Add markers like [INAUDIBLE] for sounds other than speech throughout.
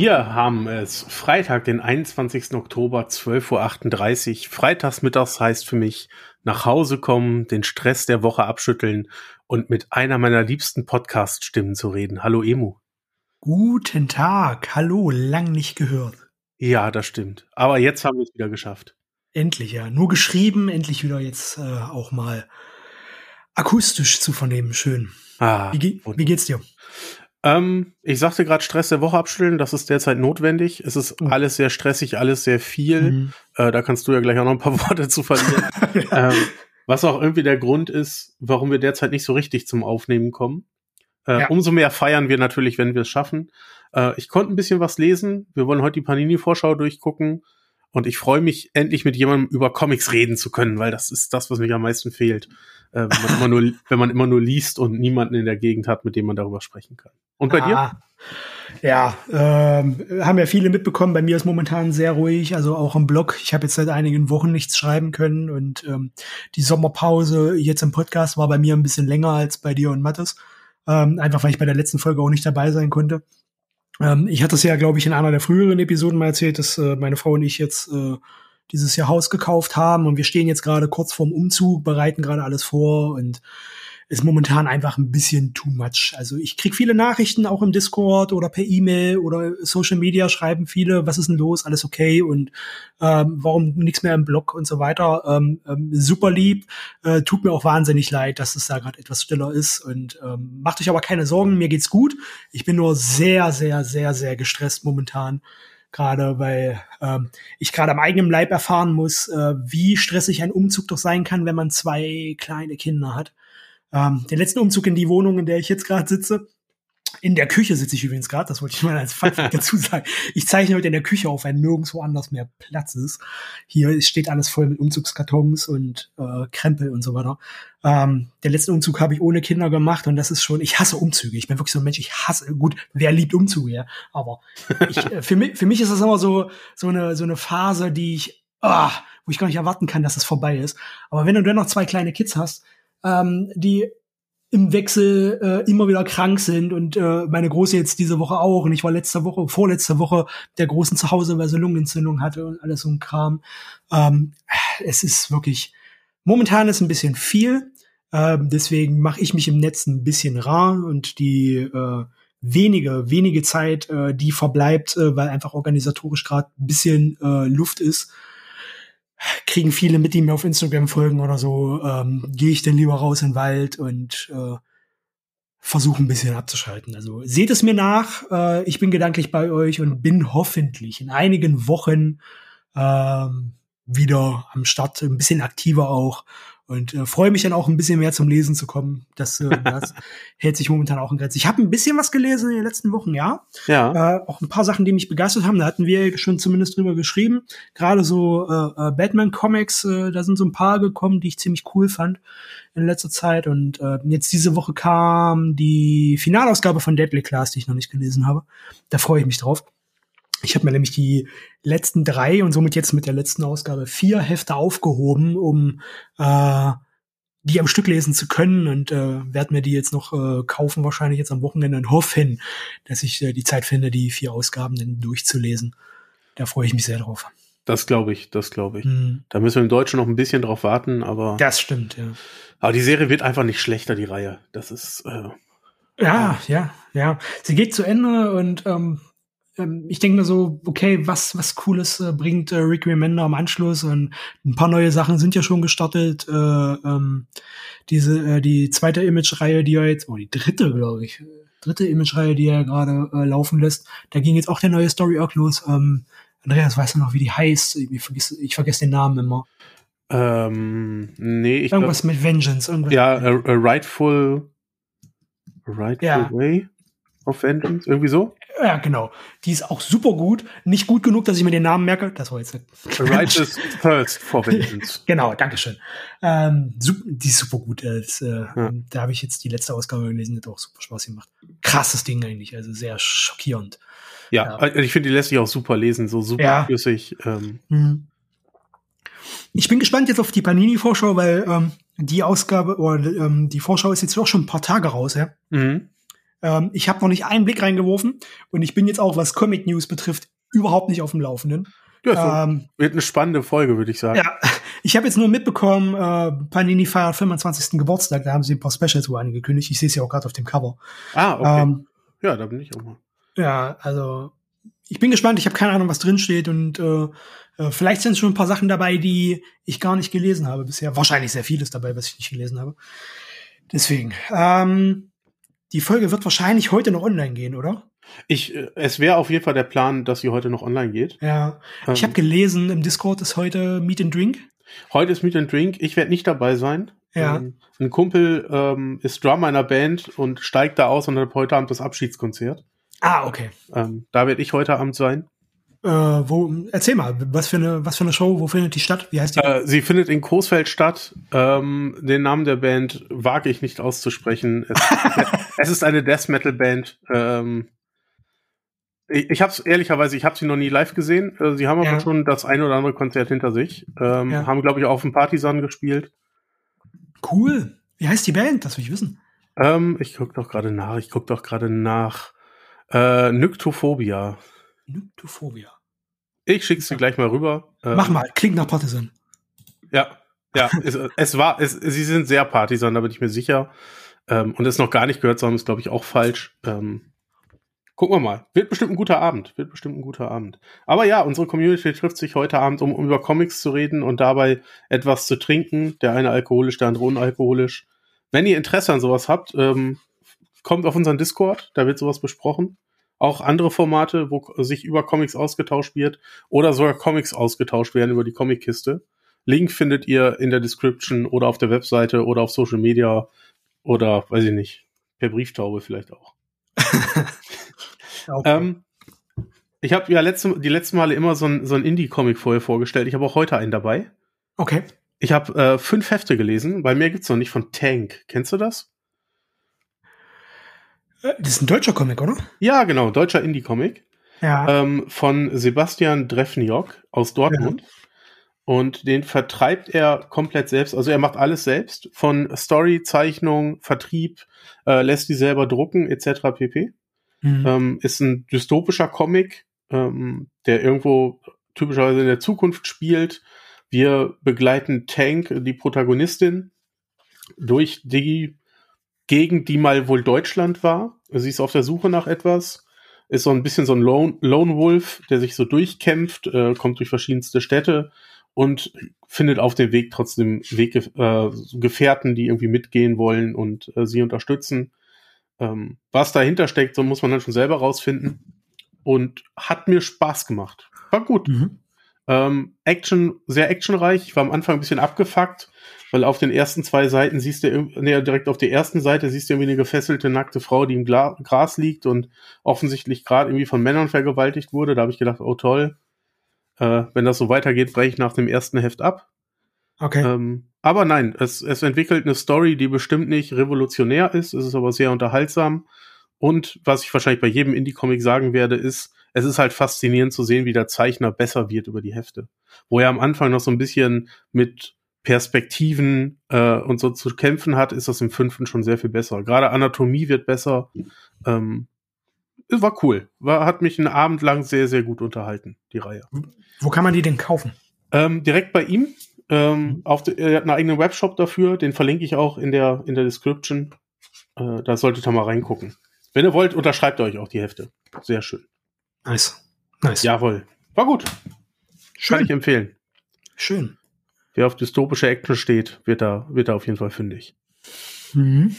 Wir haben es Freitag, den 21. Oktober, 12.38 Uhr. Freitagsmittags heißt für mich nach Hause kommen, den Stress der Woche abschütteln und mit einer meiner liebsten Podcast-Stimmen zu reden. Hallo Emu. Guten Tag. Hallo, lang nicht gehört. Ja, das stimmt. Aber jetzt haben wir es wieder geschafft. Endlich, ja. Nur geschrieben, endlich wieder jetzt äh, auch mal akustisch zu vernehmen. Schön. Ah, wie, wie geht's dir? Ähm, ich sagte gerade Stress der Woche abstellen, das ist derzeit notwendig. Es ist mhm. alles sehr stressig, alles sehr viel. Mhm. Äh, da kannst du ja gleich auch noch ein paar [LAUGHS] Worte zu verlieren. [LAUGHS] ja. ähm, was auch irgendwie der Grund ist, warum wir derzeit nicht so richtig zum Aufnehmen kommen. Äh, ja. Umso mehr feiern wir natürlich, wenn wir es schaffen. Äh, ich konnte ein bisschen was lesen. Wir wollen heute die Panini-Vorschau durchgucken. Und ich freue mich, endlich mit jemandem über Comics reden zu können, weil das ist das, was mich am meisten fehlt. Äh, wenn, man immer nur, [LAUGHS] wenn man immer nur liest und niemanden in der Gegend hat, mit dem man darüber sprechen kann. Und bei ah, dir? Ja, ähm, haben ja viele mitbekommen. Bei mir ist momentan sehr ruhig, also auch im Blog. Ich habe jetzt seit einigen Wochen nichts schreiben können und ähm, die Sommerpause jetzt im Podcast war bei mir ein bisschen länger als bei dir und Mattes. Ähm, einfach weil ich bei der letzten Folge auch nicht dabei sein konnte. Ähm, ich hatte es ja, glaube ich, in einer der früheren Episoden mal erzählt, dass äh, meine Frau und ich jetzt äh, dieses Jahr Haus gekauft haben und wir stehen jetzt gerade kurz vorm Umzug, bereiten gerade alles vor und ist momentan einfach ein bisschen too much. Also ich krieg viele Nachrichten auch im Discord oder per E-Mail oder Social Media schreiben viele, was ist denn los, alles okay und ähm, warum nichts mehr im Blog und so weiter. Ähm, ähm, super lieb, äh, tut mir auch wahnsinnig leid, dass es da gerade etwas stiller ist und ähm, macht euch aber keine Sorgen, mir geht's gut. Ich bin nur sehr, sehr, sehr, sehr gestresst momentan gerade weil ähm, ich gerade am eigenen Leib erfahren muss, äh, wie stressig ein Umzug doch sein kann, wenn man zwei kleine Kinder hat. Ähm, den letzten Umzug in die Wohnung, in der ich jetzt gerade sitze, in der Küche sitze ich übrigens gerade, das wollte ich mal als Fakt [LAUGHS] dazu sagen. Ich zeichne heute in der Küche auf, weil nirgendwo anders mehr Platz ist. Hier steht alles voll mit Umzugskartons und äh, Krempel und so weiter. Ähm, der letzte Umzug habe ich ohne Kinder gemacht und das ist schon, ich hasse Umzüge. Ich bin wirklich so ein Mensch, ich hasse, gut, wer liebt Umzüge, ja. Aber ich, [LAUGHS] äh, für, mich, für mich ist das immer so, so eine, so eine Phase, die ich, ah, wo ich gar nicht erwarten kann, dass es vorbei ist. Aber wenn du dann noch zwei kleine Kids hast, ähm, die im Wechsel äh, immer wieder krank sind und äh, meine Große jetzt diese Woche auch und ich war letzte Woche, vorletzte Woche der Großen zu Hause, weil sie Lungenentzündung hatte und alles so ein Kram. Ähm, es ist wirklich, momentan ist ein bisschen viel, äh, deswegen mache ich mich im Netz ein bisschen rar und die äh, wenige, wenige Zeit, äh, die verbleibt, äh, weil einfach organisatorisch gerade ein bisschen äh, Luft ist, kriegen viele mit, die mir auf Instagram folgen oder so, ähm, gehe ich dann lieber raus in den Wald und äh, versuche ein bisschen abzuschalten. Also seht es mir nach, äh, ich bin gedanklich bei euch und bin hoffentlich in einigen Wochen ähm, wieder am Start, ein bisschen aktiver auch und äh, freue mich dann auch ein bisschen mehr zum Lesen zu kommen. Das, äh, [LAUGHS] das hält sich momentan auch in Grenzen. Ich habe ein bisschen was gelesen in den letzten Wochen, ja. Ja. Äh, auch ein paar Sachen, die mich begeistert haben. Da hatten wir schon zumindest drüber geschrieben. Gerade so äh, äh, Batman-Comics, äh, da sind so ein paar gekommen, die ich ziemlich cool fand in letzter Zeit. Und äh, jetzt diese Woche kam die Finalausgabe von Deadly Class, die ich noch nicht gelesen habe. Da freue ich mich drauf. Ich habe mir nämlich die letzten drei und somit jetzt mit der letzten Ausgabe vier Hefte aufgehoben, um äh, die am Stück lesen zu können und äh, werde mir die jetzt noch äh, kaufen, wahrscheinlich jetzt am Wochenende und hoffen, dass ich äh, die Zeit finde, die vier Ausgaben dann durchzulesen. Da freue ich mich sehr drauf. Das glaube ich, das glaube ich. Mhm. Da müssen wir im Deutschen noch ein bisschen drauf warten, aber. Das stimmt, ja. Aber die Serie wird einfach nicht schlechter, die Reihe. Das ist. Äh, ja, ja, ja. Sie geht zu Ende und ähm, ähm, ich denke mir so, okay, was, was Cooles äh, bringt äh, Rick Remender am Anschluss und ein paar neue Sachen sind ja schon gestartet. Äh, ähm, diese, äh, die zweite Image-Reihe, die er jetzt, oh, die dritte, glaube ich, dritte Image-Reihe, die er gerade äh, laufen lässt, da ging jetzt auch der neue Story Arc los. Ähm, Andreas, weißt du noch, wie die heißt? Ich vergesse, ich vergesse den Namen immer. Ähm, nee, ich Irgendwas glaub, mit Vengeance. Irgendwas ja, a, a Rightful, a Rightful ja. Way of Vengeance, irgendwie so? Ja, genau. Die ist auch super gut. Nicht gut genug, dass ich mir den Namen merke. Das war jetzt. Righteous [LAUGHS] Thirst for Vengeance. [LAUGHS] genau, Dankeschön. Ähm, die ist super gut. Äh, ja. Da habe ich jetzt die letzte Ausgabe gelesen, die hat auch super Spaß gemacht. Krasses Ding eigentlich, also sehr schockierend. Ja, ja. Also ich finde, die lässt sich auch super lesen, so super ja. flüssig. Ähm. Mhm. Ich bin gespannt jetzt auf die Panini-Vorschau, weil ähm, die Ausgabe oder ähm, die Vorschau ist jetzt auch schon ein paar Tage raus, ja. Mhm. Ähm, ich habe noch nicht einen Blick reingeworfen und ich bin jetzt auch, was Comic News betrifft, überhaupt nicht auf dem Laufenden. Ja, so ähm, wird eine spannende Folge, würde ich sagen. Ja, [LAUGHS] ich habe jetzt nur mitbekommen, äh, Panini feiert 25. Geburtstag, da haben sie ein paar Specials wohl angekündigt. Ich sehe es ja auch gerade auf dem Cover. Ah, okay. Ähm, ja, da bin ich auch mal. Ja, also ich bin gespannt. Ich habe keine Ahnung, was drin steht und äh, äh, vielleicht sind schon ein paar Sachen dabei, die ich gar nicht gelesen habe bisher. Wahrscheinlich sehr vieles dabei, was ich nicht gelesen habe. Deswegen. Ähm, die Folge wird wahrscheinlich heute noch online gehen, oder? Ich, äh, es wäre auf jeden Fall der Plan, dass sie heute noch online geht. Ja. Ähm, ich habe gelesen, im Discord ist heute Meet and Drink. Heute ist Meet and Drink. Ich werde nicht dabei sein. Ja. Ähm, ein Kumpel ähm, ist Drummer einer Band und steigt da aus und hat heute Abend das Abschiedskonzert. Ah, okay. Ähm, da werde ich heute Abend sein. Äh, wo, erzähl mal, was für eine, was für eine Show, wo findet die statt? Wie heißt die? Äh, sie findet in Coesfeld statt. Ähm, den Namen der Band wage ich nicht auszusprechen. Es, [LAUGHS] es ist eine Death Metal Band. Ähm, ich ich habe es ehrlicherweise, ich habe sie noch nie live gesehen. Äh, sie haben aber ja. schon das ein oder andere Konzert hinter sich. Ähm, ja. Haben, glaube ich, auch auf dem Partisan gespielt. Cool. Wie heißt die Band? Das will ich wissen. Ähm, ich guck doch gerade nach. Ich guck doch gerade nach. Äh, Nyktophobia. Nyktophobia. Ich schick's dir gleich mal rüber. Mach ähm, mal, klingt nach Partisan. Ja, ja, [LAUGHS] es, es war, es, sie sind sehr Partisan, da bin ich mir sicher. Ähm, und es noch gar nicht gehört zu haben, ist, glaube ich, auch falsch. Ähm, gucken wir mal. Wird bestimmt ein guter Abend. Wird bestimmt ein guter Abend. Aber ja, unsere Community trifft sich heute Abend, um, um über Comics zu reden und dabei etwas zu trinken. Der eine alkoholisch, der andere unalkoholisch. Wenn ihr Interesse an sowas habt, ähm, kommt auf unseren Discord, da wird sowas besprochen auch andere Formate, wo sich über Comics ausgetauscht wird oder sogar Comics ausgetauscht werden über die Comic-Kiste. Link findet ihr in der Description oder auf der Webseite oder auf Social Media oder weiß ich nicht, per Brieftaube vielleicht auch. okay. [LAUGHS] ähm, ich habe ja letzte, die letzten Male immer so ein, so ein Indie-Comic vorher vorgestellt. Ich habe auch heute einen dabei. Okay. Ich habe äh, fünf Hefte gelesen. Bei mir gibt's noch nicht von Tank. Kennst du das? Das ist ein deutscher Comic, oder? Ja, genau, deutscher Indie-Comic. Ja. Ähm, von Sebastian Drefniok aus Dortmund. Ja. Und den vertreibt er komplett selbst. Also er macht alles selbst. Von Story, Zeichnung, Vertrieb, äh, lässt die selber drucken, etc. pp. Mhm. Ähm, ist ein dystopischer Comic, ähm, der irgendwo typischerweise in der Zukunft spielt. Wir begleiten Tank, die Protagonistin, durch die Gegend, die mal wohl Deutschland war. Sie ist auf der Suche nach etwas, ist so ein bisschen so ein Lone, Lone Wolf, der sich so durchkämpft, äh, kommt durch verschiedenste Städte und findet auf dem Weg trotzdem Weg, äh, Gefährten, die irgendwie mitgehen wollen und äh, sie unterstützen. Ähm, was dahinter steckt, so muss man dann schon selber rausfinden. Und hat mir Spaß gemacht. War gut. Mhm. Ähm, Action, sehr actionreich. Ich war am Anfang ein bisschen abgefuckt, weil auf den ersten zwei Seiten siehst du, nee, direkt auf der ersten Seite siehst du irgendwie eine gefesselte, nackte Frau, die im Gla Gras liegt und offensichtlich gerade irgendwie von Männern vergewaltigt wurde. Da habe ich gedacht, oh toll, äh, wenn das so weitergeht, breche ich nach dem ersten Heft ab. Okay. Ähm, aber nein, es, es entwickelt eine Story, die bestimmt nicht revolutionär ist, es ist aber sehr unterhaltsam. Und was ich wahrscheinlich bei jedem Indie-Comic sagen werde, ist, es ist halt faszinierend zu sehen, wie der Zeichner besser wird über die Hefte. Wo er am Anfang noch so ein bisschen mit Perspektiven äh, und so zu kämpfen hat, ist das im fünften schon sehr viel besser. Gerade Anatomie wird besser. Ähm, war cool. War, hat mich einen Abend lang sehr, sehr gut unterhalten, die Reihe. Wo kann man die denn kaufen? Ähm, direkt bei ihm. Ähm, auf de, er hat einen eigenen Webshop dafür, den verlinke ich auch in der, in der Description. Äh, da solltet ihr mal reingucken. Wenn ihr wollt, unterschreibt euch auch die Hefte. Sehr schön. Nice. Nice. Jawohl. War gut. Schön. Kann ich empfehlen. Schön wer auf dystopische Action steht, wird da, wird da auf jeden Fall fündig. Mhm.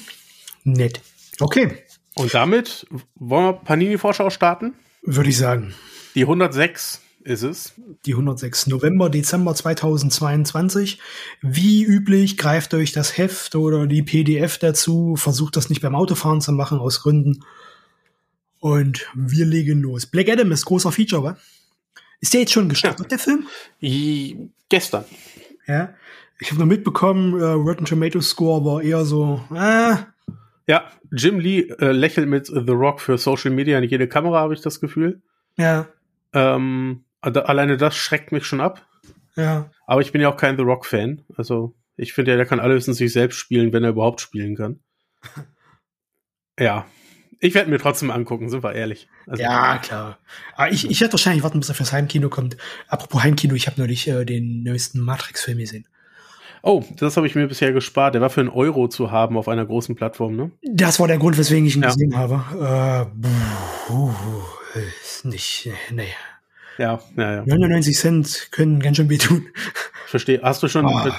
Nett. Okay. Und damit wollen wir Panini-Vorschau starten? Würde ich sagen. Die 106 ist es. Die 106. November, Dezember 2022. Wie üblich, greift euch das Heft oder die PDF dazu. Versucht das nicht beim Autofahren zu machen, aus Gründen. Und wir legen los. Black Adam ist großer Feature, wa? Ist der jetzt schon gestartet, ja. der Film? I gestern. Ja. Ich habe nur mitbekommen, äh, Rotten Tomato Score war eher so, äh. Ja, Jim Lee äh, lächelt mit The Rock für Social Media in jede Kamera, habe ich das Gefühl. Ja. Ähm, alleine das schreckt mich schon ab. Ja. Aber ich bin ja auch kein The Rock-Fan. Also, ich finde ja, der kann alles in sich selbst spielen, wenn er überhaupt spielen kann. [LAUGHS] ja. Ich werde mir trotzdem angucken, sind wir ehrlich. Also, ja, klar. Aber ich, ich werde wahrscheinlich warten, bis er fürs Heimkino kommt. Apropos Heimkino, ich habe neulich äh, den neuesten Matrix-Film gesehen. Oh, das habe ich mir bisher gespart. Der war für einen Euro zu haben auf einer großen Plattform, ne? Das war der Grund, weswegen ich ihn ja. gesehen habe. Äh, uh, nicht, nee. Ja, ja, ja. 99 Cent können ganz schön wehtun. Verstehe. Hast du schon. Oh. Mit,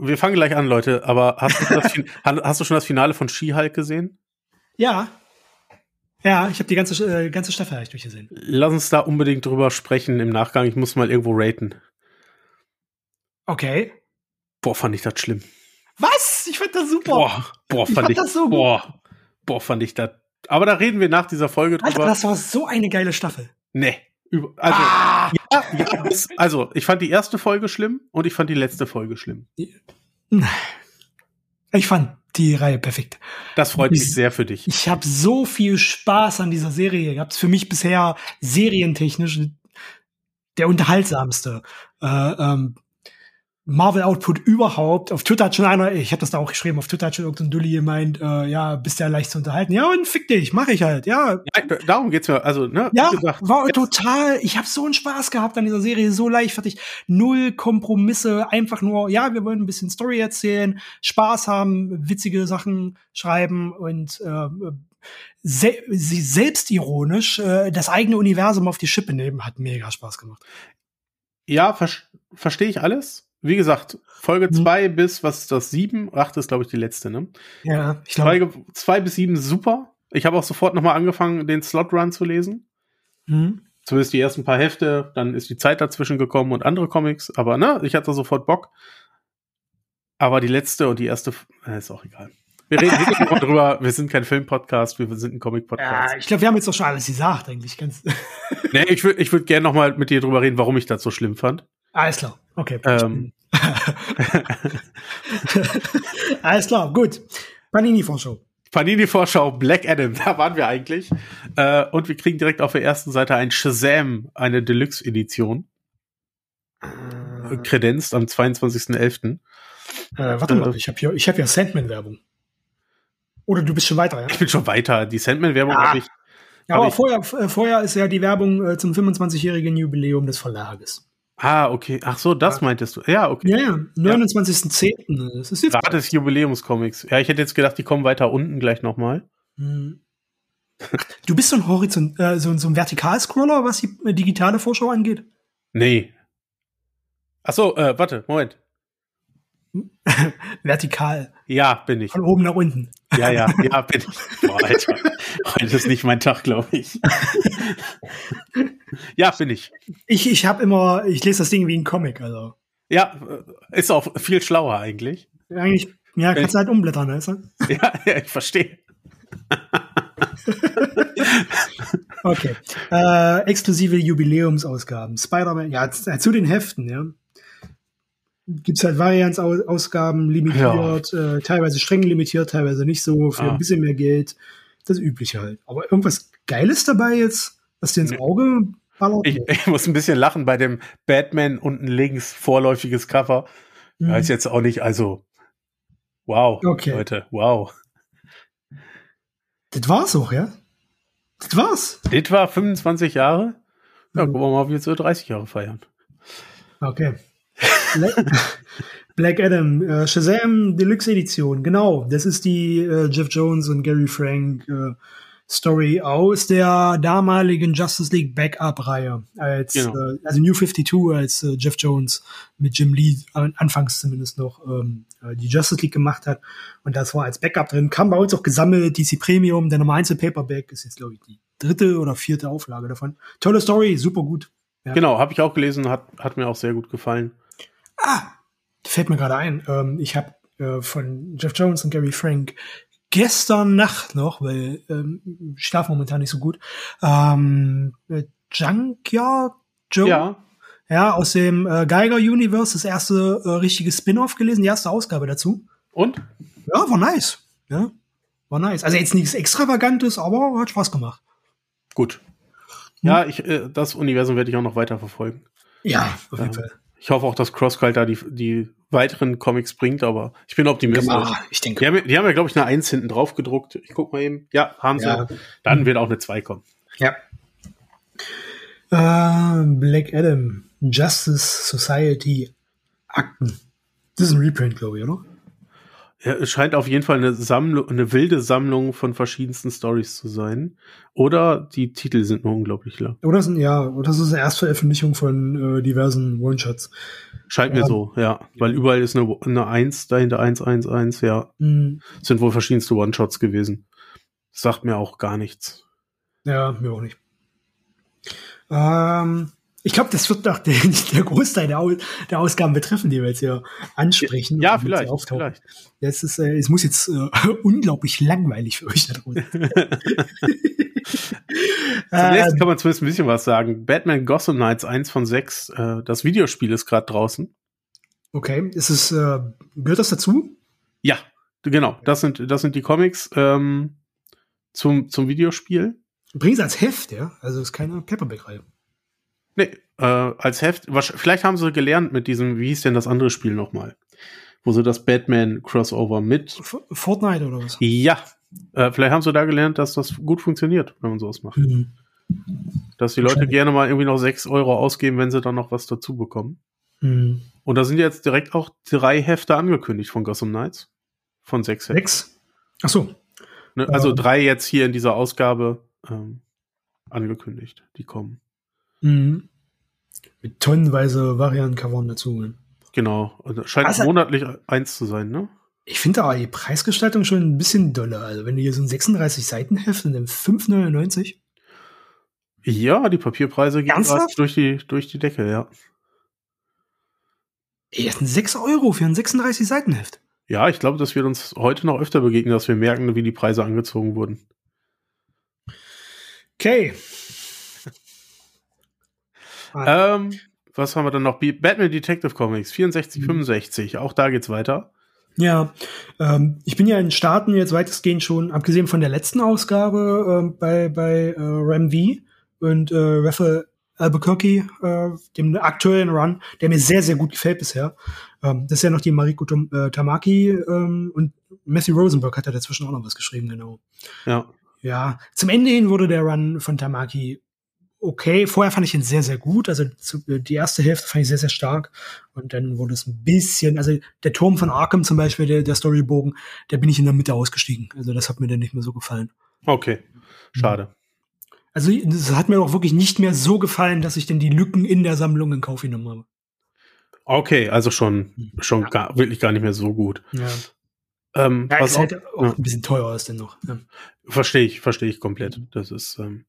wir fangen gleich an, Leute, aber hast du, das, [LAUGHS] hast du schon das Finale von She-Hulk gesehen? Ja. Ja, ich habe die ganze, äh, ganze Staffel eigentlich durchgesehen. Lass uns da unbedingt drüber sprechen im Nachgang. Ich muss mal irgendwo raten. Okay. Boah, fand ich das schlimm. Was? Ich fand das super. Boah, boah, fand ich, ich das so boah, gut. boah, fand ich das. Aber da reden wir nach dieser Folge drüber. Alter, das war so eine geile Staffel. Nee. Also, ah! ja, ja, das, also, ich fand die erste Folge schlimm und ich fand die letzte Folge schlimm. Ich fand die Reihe perfekt. Das freut ich, mich sehr für dich. Ich habe so viel Spaß an dieser Serie gehabt. Für mich bisher serientechnisch der unterhaltsamste. Äh, ähm, Marvel-Output überhaupt. Auf Twitter hat schon einer, ich hatte das da auch geschrieben, auf Twitter hat schon irgendein Dulli gemeint, äh, ja, bist ja leicht zu unterhalten. Ja, und fick dich, mach ich halt, ja. ja darum geht's mir, also, ne? Ja, war total, ich habe so einen Spaß gehabt an dieser Serie, so leichtfertig, null Kompromisse, einfach nur, ja, wir wollen ein bisschen Story erzählen, Spaß haben, witzige Sachen schreiben und äh, se sie selbstironisch äh, das eigene Universum auf die Schippe nehmen, hat mega Spaß gemacht. Ja, ver verstehe ich alles wie gesagt, Folge 2 mhm. bis, was ist das, 7? 8 ist, glaube ich, die letzte, ne? Ja, ich glaube. 2 bis 7 super. Ich habe auch sofort nochmal angefangen, den Slot Run zu lesen. Mhm. Zumindest die ersten paar Hefte, dann ist die Zeit dazwischen gekommen und andere Comics, aber ne, ich hatte sofort Bock. Aber die letzte und die erste, äh, ist auch egal. Wir reden wirklich mal [LAUGHS] drüber, wir sind kein Film-Podcast, wir sind ein Comic-Podcast. Ja, ich glaube, wir haben jetzt doch schon alles gesagt, eigentlich. Ganz nee, ich würde ich würd gerne nochmal mit dir drüber reden, warum ich das so schlimm fand. Alles klar, okay. Ähm, [LAUGHS] Alles klar, gut. Panini-Vorschau. Panini-Vorschau, Black Adam, da waren wir eigentlich. Äh, und wir kriegen direkt auf der ersten Seite ein Shazam, eine Deluxe-Edition. Äh, kredenzt am 22.11. Äh, warte mal, ich habe hier, ich hab hier Sandman-Werbung. Oder du bist schon weiter, ja? Ich bin schon weiter. Die Sandman-Werbung ja. habe ich. Ja, aber vorher, äh, vorher ist ja die Werbung äh, zum 25-jährigen Jubiläum des Verlages. Ah, okay. Ach so, das meintest du. Ja, okay. Ja, ja. 29.10. Das ist jetzt. Gerade des Jubiläumscomics. Ja, ich hätte jetzt gedacht, die kommen weiter unten gleich nochmal. Hm. Du bist so ein Horizont, äh, so, so ein Vertikalscroller, was die äh, digitale Vorschau angeht? Nee. Ach so, äh, warte, Moment. [LAUGHS] Vertikal. Ja, bin ich. Von oben nach unten. Ja, ja, ja, [LAUGHS] bin ich. Boah, Alter. Heute ist nicht mein Tag, glaube ich. [LAUGHS] [LAUGHS] ja, bin ich. Ich, ich habe immer, ich lese das Ding wie ein Comic, also. Ja, äh, ist auch viel schlauer eigentlich. Eigentlich, ja, kannst du halt umblättern, weißt du? [LAUGHS] Ja, ja, ich verstehe. [LAUGHS] okay. Äh, exklusive Jubiläumsausgaben. Spider-Man, ja, zu den Heften, ja gibt's halt Varianz-Ausgaben limitiert, ja. äh, teilweise streng limitiert, teilweise nicht so, für ah. ein bisschen mehr Geld. Das Übliche halt. Aber irgendwas Geiles dabei jetzt, was dir ins Auge? Ich, ich muss ein bisschen lachen bei dem Batman unten links vorläufiges Cover. Mhm. Ist jetzt auch nicht, also, wow, okay. Leute, wow. Das war's auch, ja? Das war's. Das war 25 Jahre. Ja, mhm. gucken wir mal, ob wir jetzt so 30 Jahre feiern. Okay. [LAUGHS] Black Adam, äh, Shazam Deluxe Edition, genau. Das ist die äh, Jeff Jones und Gary Frank äh, Story aus der damaligen Justice League Backup-Reihe. Als, genau. äh, also New 52, als äh, Jeff Jones mit Jim Lee, äh, anfangs zumindest noch, ähm, äh, die Justice League gemacht hat. Und das war als Backup drin. Kam bei uns auch gesammelt, DC Premium, der Nummer 1 Paperback ist jetzt, glaube ich, die dritte oder vierte Auflage davon. Tolle Story, super gut. Ja. Genau, habe ich auch gelesen, hat, hat mir auch sehr gut gefallen. Ah, fällt mir gerade ein. Ähm, ich habe äh, von Jeff Jones und Gary Frank gestern Nacht noch, weil ähm, ich schlafe momentan nicht so gut, ähm, Junkyard Joe. Ja. Ja, aus dem äh, Geiger Universe, das erste äh, richtige Spin-off gelesen, die erste Ausgabe dazu. Und? Ja, war nice. Ja, war nice. Also jetzt nichts Extravagantes, aber hat Spaß gemacht. Gut. Hm? Ja, ich, äh, das Universum werde ich auch noch weiter verfolgen. Ja, auf jeden Fall. Ich hoffe auch, dass CrossCult da die, die weiteren Comics bringt, aber ich bin optimistisch. Ja, ich denke. Die haben, die haben ja, glaube ich, eine Eins hinten drauf gedruckt. Ich guck mal eben. Ja, haben sie. Ja. Dann wird auch eine Zwei kommen. Ja. Uh, Black Adam, Justice Society, Akten. Das ist ein Reprint, glaube ich, oder? Ja, es scheint auf jeden Fall eine Sammlung, eine wilde Sammlung von verschiedensten Stories zu sein. Oder die Titel sind nur unglaublich lang. Oder sind, ja, oder das ist eine Erstveröffentlichung von äh, diversen One-Shots. Scheint mir so, ja. Weil überall ist eine, eine 1 dahinter, 1, 1, 1, ja. Mhm. Sind wohl verschiedenste One-Shots gewesen. sagt mir auch gar nichts. Ja, mir auch nicht. Ähm, ich glaube, das wird doch der, [LAUGHS] der Großteil der, der, Ausgaben betreffen, die wir jetzt hier ansprechen. Ja, vielleicht, vielleicht. Das ist, äh, es muss jetzt äh, [LAUGHS] unglaublich langweilig für euch da draußen. [LAUGHS] Zunächst ähm, kann man zumindest ein bisschen was sagen. Batman Gotham Knights 1 von 6, äh, das Videospiel ist gerade draußen. Okay, ist es, äh, gehört das dazu? Ja, genau. Das sind, das sind die Comics ähm, zum, zum Videospiel. Bringen sie als Heft, ja? Also ist keine Paperback-Reihe. Nee, äh, als Heft. Vielleicht haben sie gelernt mit diesem, wie hieß denn das andere Spiel nochmal? Wo sie das Batman-Crossover mit. F Fortnite oder was? Ja. Äh, vielleicht haben sie da gelernt, dass das gut funktioniert, wenn man sowas macht. Mhm. Dass die Leute gerne mal irgendwie noch sechs Euro ausgeben, wenn sie dann noch was dazu bekommen. Mhm. Und da sind jetzt direkt auch drei Hefte angekündigt von Gotham Knights. Von sechs Heften. Sechs? Ach so. Ne, also ähm. drei jetzt hier in dieser Ausgabe ähm, angekündigt, die kommen. Mhm. Mit tonnenweise Variantencovern dazu. Genau. Also scheint also, monatlich eins zu sein, ne? Ich finde aber die Preisgestaltung schon ein bisschen doller. Also wenn du hier so ein 36 Seiten Heft und dann 5,99. Ja, die Papierpreise gehen durch die, durch die Decke, ja. Ey, das sind 6 Euro für ein 36 Seiten Heft. Ja, ich glaube, das wird uns heute noch öfter begegnen, dass wir merken, wie die Preise angezogen wurden. Okay. Ähm, was haben wir dann noch? Batman Detective Comics 64, mhm. 65. Auch da geht's weiter. Ja, ähm, ich bin ja in Staaten jetzt weitestgehend schon, abgesehen von der letzten Ausgabe äh, bei, bei äh, Ram V und äh, Raphael Albuquerque, äh, dem aktuellen Run, der mir sehr, sehr gut gefällt bisher. Ähm, das ist ja noch die Mariko Tom, äh, Tamaki ähm, und Matthew Rosenberg hat ja dazwischen auch noch was geschrieben, genau. Ja. Ja, zum Ende hin wurde der Run von Tamaki okay. Vorher fand ich ihn sehr, sehr gut. Also die erste Hälfte fand ich sehr, sehr stark. Und dann wurde es ein bisschen, also der Turm von Arkham zum Beispiel, der, der Storybogen, der bin ich in der Mitte ausgestiegen. Also das hat mir dann nicht mehr so gefallen. Okay, schade. Also es hat mir auch wirklich nicht mehr so gefallen, dass ich denn die Lücken in der Sammlung in Kauf genommen habe. Okay, also schon, schon ja. gar, wirklich gar nicht mehr so gut. Ja. Ähm, ja, was ist auch, halt auch ja. ein bisschen teuer ist denn noch. Ja. Verstehe ich, verstehe ich komplett. Das ist, ähm,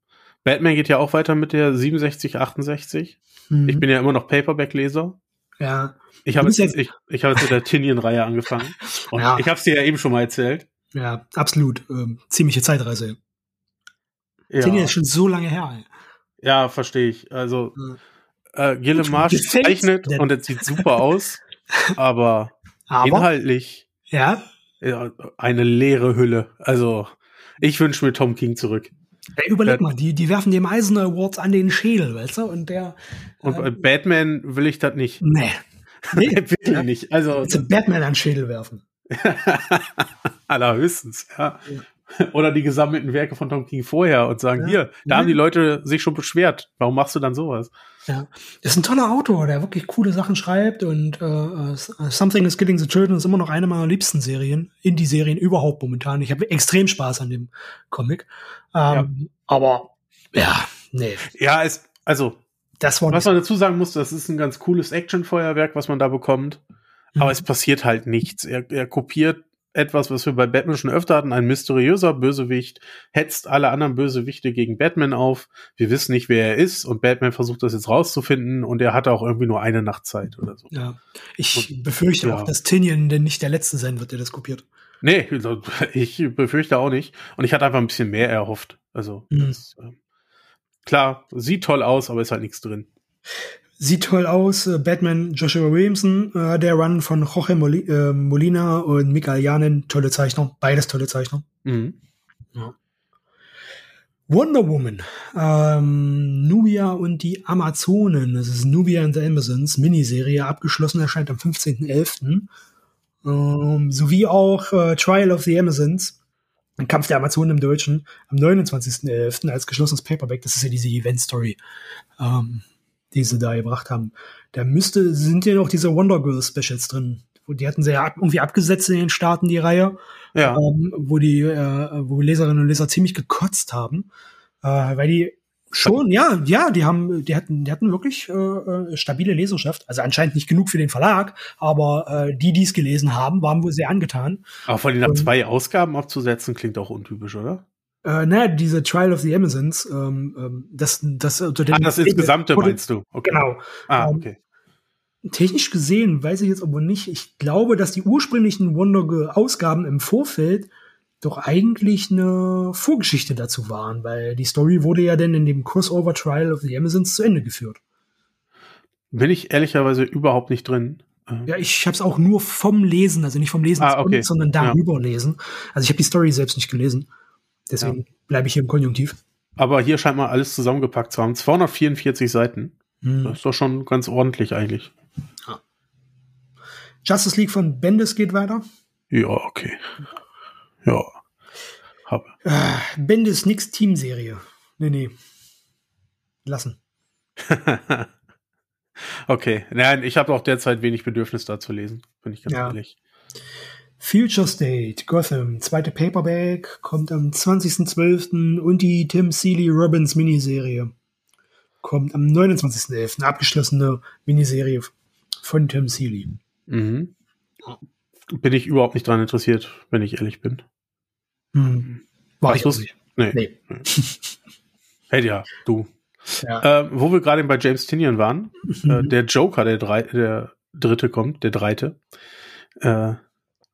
Batman geht ja auch weiter mit der 67, 68. Mhm. Ich bin ja immer noch Paperback-Leser. Ja. Ich habe jetzt, jetzt, ich, ich hab jetzt mit der Tinian-Reihe angefangen. [LAUGHS] Und ja. ich habe es dir ja eben schon mal erzählt. Ja, absolut. Ähm, ziemliche Zeitreise. Ja. Tinian ist schon so lange her. Ey. Ja, verstehe ich. Also, ja. äh, Gille Marsch zeichnet und es sieht super aus, aber, aber inhaltlich ja? ja eine leere Hülle. Also, ich wünsche mir Tom King zurück. Ey, überleg mal, die, die werfen dem Eisner Awards an den Schädel, weißt du? Und der. Und äh, Batman will ich das nicht. Nee. [LAUGHS] Nee, will ja. nicht. Also. Willst Batman an den Schädel werfen? [LAUGHS] Allerhöchstens, ja. ja. Oder die gesammelten Werke von Tom King vorher und sagen, ja. hier, da ja. haben die Leute sich schon beschwert. Warum machst du dann sowas? Ja, ist ein toller Autor, der wirklich coole Sachen schreibt und äh, Something is Killing the Children ist immer noch eine meiner liebsten Serien, Indie-Serien überhaupt momentan. Ich habe extrem Spaß an dem Comic. Ähm, ja. Aber ja, nee. Ja, es, also, das war was man dazu sagen muss, das ist ein ganz cooles Action-Feuerwerk, was man da bekommt. Mhm. Aber es passiert halt nichts. Er, er kopiert etwas, was wir bei Batman schon öfter hatten. Ein mysteriöser Bösewicht hetzt alle anderen Bösewichte gegen Batman auf. Wir wissen nicht, wer er ist und Batman versucht das jetzt rauszufinden und er hatte auch irgendwie nur eine Nachtzeit oder so. Ja, ich und, befürchte ja. auch, dass Tinian denn nicht der Letzte sein wird, der das kopiert. Nee, ich befürchte auch nicht. Und ich hatte einfach ein bisschen mehr erhofft. Also, mhm. das, äh, klar, sieht toll aus, aber ist halt nichts drin. Sieht toll aus. Äh, Batman Joshua Williamson, äh, der Run von Jorge Moli äh, Molina und Mikael Janin, tolle Zeichner. Beides tolle Zeichner. Mhm. Ja. Wonder Woman, ähm, Nubia und die Amazonen. Das ist Nubia and the Amazons, Miniserie, abgeschlossen, erscheint am 15.11. Ähm, sowie auch äh, Trial of the Amazons, ein Kampf der Amazonen im Deutschen, am 29.11. als geschlossenes Paperback. Das ist ja diese Event-Story, ähm, die sie da gebracht haben. Da müsste, sind ja noch diese Wonder Girl Specials drin. Die hatten sie ja irgendwie abgesetzt in den Staaten, die Reihe. Ja. Ähm, wo die, äh, wo Leserinnen und Leser ziemlich gekotzt haben. Äh, weil die Schon, ja, ja, die haben, die hatten, die hatten wirklich äh, äh, stabile Leserschaft. Also anscheinend nicht genug für den Verlag, aber äh, die, die es gelesen haben, waren wohl sehr angetan. Aber von den nach zwei Ausgaben abzusetzen, klingt auch untypisch, oder? Äh, naja, diese Trial of the Amazons, ähm, ähm, das, das unter den. Ah, das insgesamte meinst du? Okay. Genau. Ah, ähm, okay. Ähm, technisch gesehen weiß ich jetzt aber nicht. Ich glaube, dass die ursprünglichen Wonder Ausgaben im Vorfeld doch eigentlich eine Vorgeschichte dazu waren, weil die Story wurde ja dann in dem Crossover Trial of the Amazons zu Ende geführt. Bin ich ehrlicherweise überhaupt nicht drin. Ja, ich habe es auch nur vom Lesen, also nicht vom Lesen, ah, okay. sondern darüber ja. lesen. Also ich habe die Story selbst nicht gelesen. Deswegen ja. bleibe ich hier im Konjunktiv. Aber hier scheint mal alles zusammengepackt zu haben. 244 Seiten. Hm. Das ist doch schon ganz ordentlich eigentlich. Ja. Justice League von Bendis geht weiter. Ja, okay. Ja. Habe. Ah, Bendis nix Teamserie. Nee, nee. Lassen. [LAUGHS] okay. Nein, ich habe auch derzeit wenig Bedürfnis da zu lesen, bin ich ganz ja. ehrlich. Future State, Gotham, zweite Paperback, kommt am 20.12. und die Tim Seeley Robbins Miniserie kommt am 29.11. Abgeschlossene Miniserie von Tim Seeley. Mhm. Bin ich überhaupt nicht dran interessiert, wenn ich ehrlich bin. Hm. War ich auch nicht. Nee. nee. [LAUGHS] hey, ja, du. Ja. Äh, wo wir gerade bei James Tinian waren, mhm. äh, der Joker, der, drei, der dritte kommt, der dreite äh,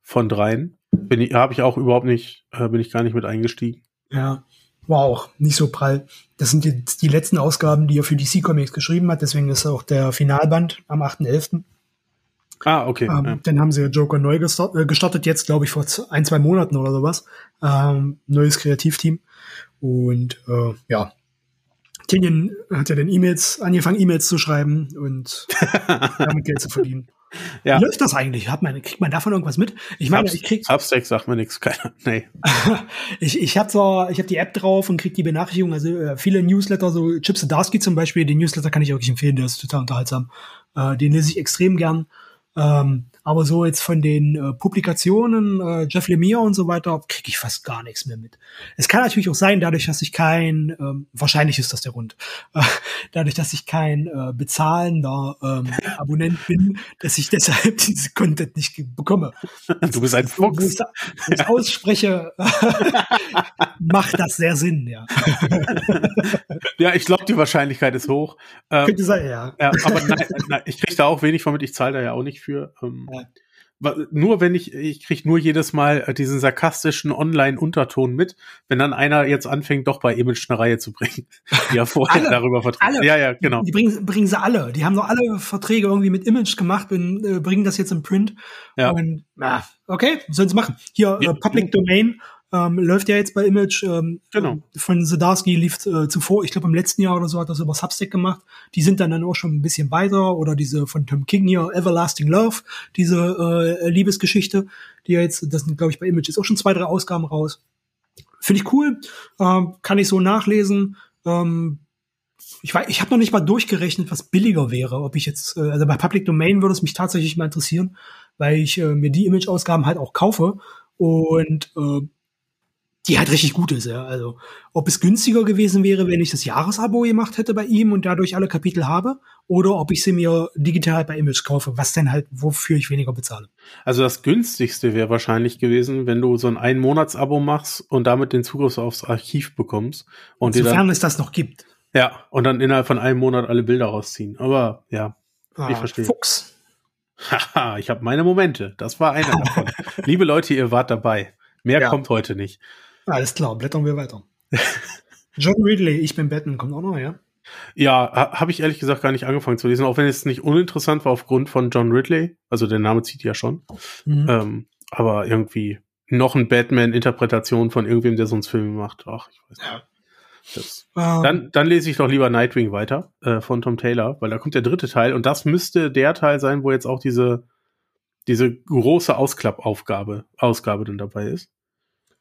von dreien, bin ich, habe ich auch überhaupt nicht, äh, bin ich gar nicht mit eingestiegen. Ja, war auch nicht so prall. Das sind die, die letzten Ausgaben, die er für DC Comics geschrieben hat, deswegen ist auch der Finalband am 8.11. Ah, okay. Ähm, ja. Dann haben sie Joker neu äh, gestartet, jetzt glaube ich vor ein, zwei Monaten oder sowas. Ähm, neues Kreativteam. Und äh, ja, Tinian hat ja dann E-Mails, angefangen E-Mails zu schreiben und [LAUGHS] damit Geld zu verdienen. [LAUGHS] Ja. Wie läuft das eigentlich? Hat man, kriegt man davon irgendwas mit? Ich meine, Subs ich krieg Substack sagt mir nichts, keiner. [LAUGHS] Nee. [LAUGHS] ich ich habe zwar, ich habe die App drauf und krieg die Benachrichtigung. Also äh, viele Newsletter, so Chips Zdarsky zum Beispiel, den Newsletter kann ich wirklich empfehlen, der ist total unterhaltsam. Äh, den lese ich extrem gern. Ähm, aber so jetzt von den äh, Publikationen, äh, Jeff Lemire und so weiter, kriege ich fast gar nichts mehr mit. Es kann natürlich auch sein, dadurch, dass ich kein, ähm, wahrscheinlich ist das der Grund, äh, [LAUGHS] dadurch, dass ich kein äh, bezahlender ähm, [LAUGHS] Abonnent bin, dass ich deshalb diese Content nicht bekomme. Du bist ein Fuchs. Wo ich, wo ich ausspreche, [LAUGHS] macht das sehr Sinn, ja. ja, ich glaube, die Wahrscheinlichkeit ist hoch. Ähm, Könnte sein, ja. ja aber nein, nein, ich kriege da auch wenig von mit, ich zahle da ja auch nicht für. Ähm. Nur wenn ich, ich kriege nur jedes Mal äh, diesen sarkastischen Online-Unterton mit, wenn dann einer jetzt anfängt, doch bei Image eine Reihe zu bringen, [LAUGHS] die er vorher alle, darüber vertritt. Ja, ja, genau. Die bringen, bringen sie alle. Die haben doch alle Verträge irgendwie mit Image gemacht und äh, bringen das jetzt im Print. Ja. Und, na, okay, sollen sie machen. Hier, ja. äh, Public Domain ähm, läuft ja jetzt bei Image. Ähm, genau. Von Zdarsky lief äh, zuvor, ich glaube im letzten Jahr oder so hat das über Substack gemacht. Die sind dann dann auch schon ein bisschen weiter. Oder diese von Tom King hier, Everlasting Love, diese äh, Liebesgeschichte, die ja jetzt, das sind glaube ich bei Image jetzt auch schon zwei, drei Ausgaben raus. Finde ich cool, ähm, kann ich so nachlesen. Ähm, ich weiß, ich habe noch nicht mal durchgerechnet, was billiger wäre. Ob ich jetzt, äh, also bei Public Domain würde es mich tatsächlich mal interessieren, weil ich äh, mir die Image-Ausgaben halt auch kaufe und äh, die halt richtig gut ist, ja. Also, ob es günstiger gewesen wäre, wenn ich das Jahresabo gemacht hätte bei ihm und dadurch alle Kapitel habe, oder ob ich sie mir digital bei Image kaufe, was denn halt, wofür ich weniger bezahle. Also das günstigste wäre wahrscheinlich gewesen, wenn du so ein Ein-Monats-Abo machst und damit den Zugriff aufs Archiv bekommst. Und Sofern dann, es das noch gibt. Ja, und dann innerhalb von einem Monat alle Bilder rausziehen. Aber ja, ah, ich verstehe. Fuchs. Haha, ich habe meine Momente. Das war einer davon. [LAUGHS] Liebe Leute, ihr wart dabei. Mehr ja. kommt heute nicht. Alles klar, blättern wir weiter. [LAUGHS] John Ridley, ich bin Batman, kommt auch noch, ja? Ja, habe ich ehrlich gesagt gar nicht angefangen zu lesen, auch wenn es nicht uninteressant war aufgrund von John Ridley. Also der Name zieht ja schon. Mhm. Ähm, aber irgendwie noch ein Batman-Interpretation von irgendwem, der sonst Filme macht. Ach, ich weiß nicht. Ja. Das, ähm, dann, dann lese ich doch lieber Nightwing weiter äh, von Tom Taylor, weil da kommt der dritte Teil und das müsste der Teil sein, wo jetzt auch diese, diese große Ausklappaufgabe, Ausgabe dann dabei ist.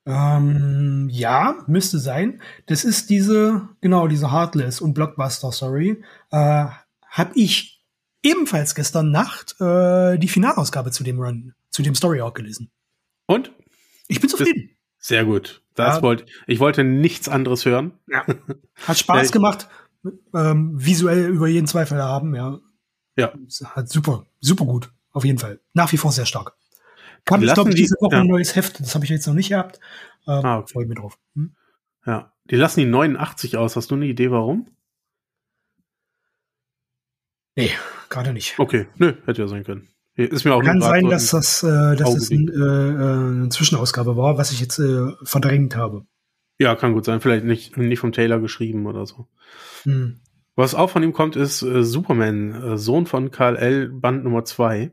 Ähm, ja, müsste sein. Das ist diese, genau, diese Heartless und Blockbuster Story. Äh, hab ich ebenfalls gestern Nacht äh, die Finalausgabe zu dem Run, zu dem Story Arc gelesen. Und? Ich bin zufrieden. Sehr gut. Das ja. wollte ich wollte nichts anderes hören. Ja. [LAUGHS] Hat Spaß ja, gemacht. Ähm, visuell über jeden Zweifel haben, ja. Ja. Hat super, super gut. Auf jeden Fall. Nach wie vor sehr stark. Kam ich glaube diese Woche ja. ein neues Heft. Das habe ich jetzt noch nicht gehabt. Ähm, ah, okay. Freue mich drauf. Hm? Ja. Die lassen die 89 aus. Hast du eine Idee, warum? Nee, gerade nicht. Okay, nö, hätte ja sein können. Ist mir auch Kann sein, dass das, äh, dass das ein, äh, äh, eine Zwischenausgabe war, was ich jetzt äh, verdrängt habe. Ja, kann gut sein. Vielleicht nicht, nicht vom Taylor geschrieben oder so. Hm. Was auch von ihm kommt, ist äh, Superman, äh, Sohn von Karl L., Band Nummer 2.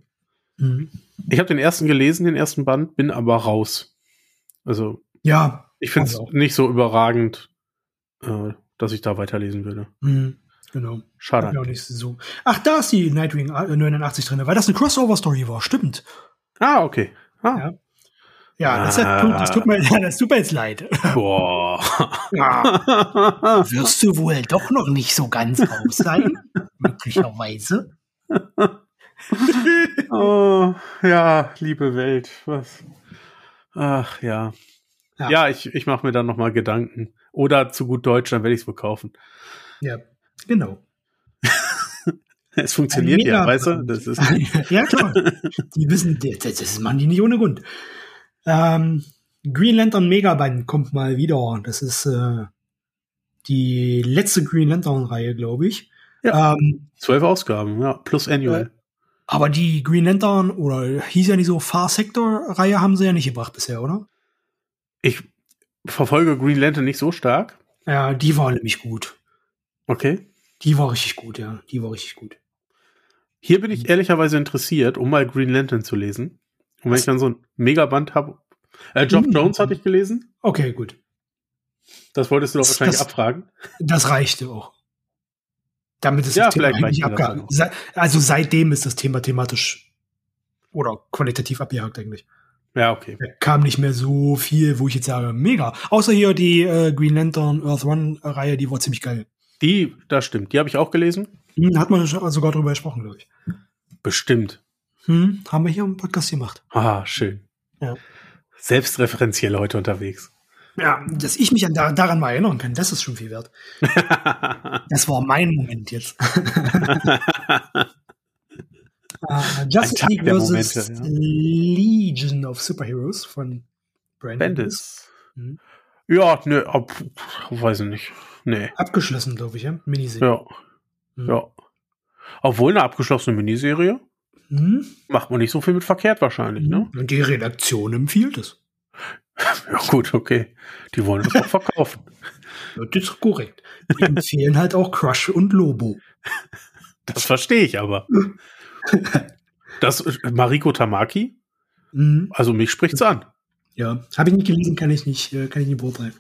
Mhm. Ich habe den ersten gelesen, den ersten Band, bin aber raus. Also, ja, ich finde es also nicht so überragend, äh, dass ich da weiterlesen würde. Mhm. Genau. Schade. Auch nicht so. Ach, da ist die Nightwing 89 drin, weil das eine Crossover-Story war. Stimmt. Ah, okay. Ah. Ja. Ja, das, ah. das, tut mir, [LAUGHS] das tut mir jetzt leid. Boah. Ja. Wirst du wohl doch noch nicht so ganz raus sein? [LAUGHS] Möglicherweise. [LAUGHS] oh, ja, liebe Welt. Was? Ach ja. Ja, ja ich, ich mache mir dann noch mal Gedanken. Oder zu gut Deutsch, dann werde ich es verkaufen. Ja. Genau. [LAUGHS] es funktioniert ja, weißt du? Das ist ja, klar. [LAUGHS] Die wissen, das, das machen die nicht ohne Grund. Ähm, Green Lantern Megaband kommt mal wieder. Das ist äh, die letzte Green Lantern-Reihe, glaube ich. Ja. Ähm, Zwölf Ausgaben, ja, plus Annual. Aber die Green Lantern, oder hieß ja nicht so Far Sector-Reihe, haben sie ja nicht gebracht bisher, oder? Ich verfolge Green Lantern nicht so stark. Ja, die war nämlich gut. Okay. Die war richtig gut, ja. Die war richtig gut. Hier bin ich ehrlicherweise interessiert, um mal Green Lantern zu lesen. Und wenn ich dann so ein Megaband habe. Äh, Job mhm. Jones hatte ich gelesen. Okay, gut. Das wolltest du doch wahrscheinlich das, abfragen. Das reichte auch. Damit ist ja, das Thema eigentlich abgehakt. Also seitdem ist das Thema thematisch oder qualitativ abgehakt eigentlich. Ja, okay. Da kam nicht mehr so viel, wo ich jetzt sage, mega. Außer hier die äh, Green Lantern Earth One Reihe, die war ziemlich geil. Die, das stimmt. Die habe ich auch gelesen. Hm, hat man sogar drüber gesprochen, glaube ich. Bestimmt. Hm, haben wir hier im Podcast gemacht. Ah, schön. Ja. Selbstreferenziell heute unterwegs. Ja, dass ich mich an, daran mal erinnern kann, das ist schon viel wert. [LAUGHS] das war mein Moment jetzt. [LAUGHS] uh, Justice League vs. Ja. Legion of Superheroes von Brandon Bendis. Hm. Ja, ne, ab, weiß ich nicht. Nee. Abgeschlossen, glaube ich, ja? Miniserie. Ja. Hm. Ja. Obwohl eine abgeschlossene Miniserie hm? macht man nicht so viel mit verkehrt wahrscheinlich, hm. ne? Und die Redaktion empfiehlt es. [LAUGHS] ja, gut, okay. Die wollen das auch [LAUGHS] verkaufen. Das ist korrekt. Die empfehlen halt auch Crush und Lobo. Das verstehe ich aber. [LAUGHS] Das Mariko Tamaki? Mhm. Also mich spricht's an. Ja, habe ich nicht gelesen, kann ich nicht, äh, kann ich nicht beurteilen.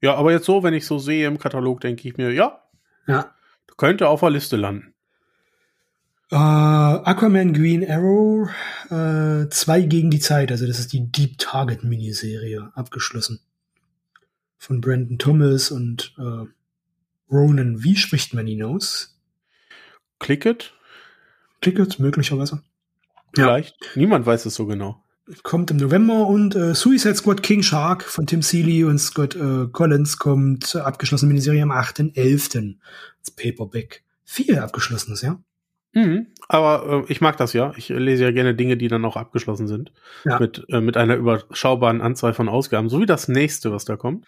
Ja, aber jetzt so, wenn ich so sehe im Katalog, denke ich mir, ja, ja. könnte auf der Liste landen. Uh, Aquaman Green Arrow, uh, zwei gegen die Zeit, also das ist die Deep Target Miniserie, abgeschlossen. Von Brandon Thomas und uh, Ronan. Wie spricht man ihn aus? Clicket? Clicket, möglicherweise. Vielleicht. Ja. Niemand weiß es so genau kommt im November und äh, Suicide Squad King Shark von Tim Seeley und Scott äh, Collins kommt äh, abgeschlossene Miniserie am 8.11. Das Paperback. Viel abgeschlossenes, ja. Mhm, aber äh, ich mag das ja. Ich lese ja gerne Dinge, die dann auch abgeschlossen sind. Ja. Mit, äh, mit einer überschaubaren Anzahl von Ausgaben. So wie das nächste, was da kommt.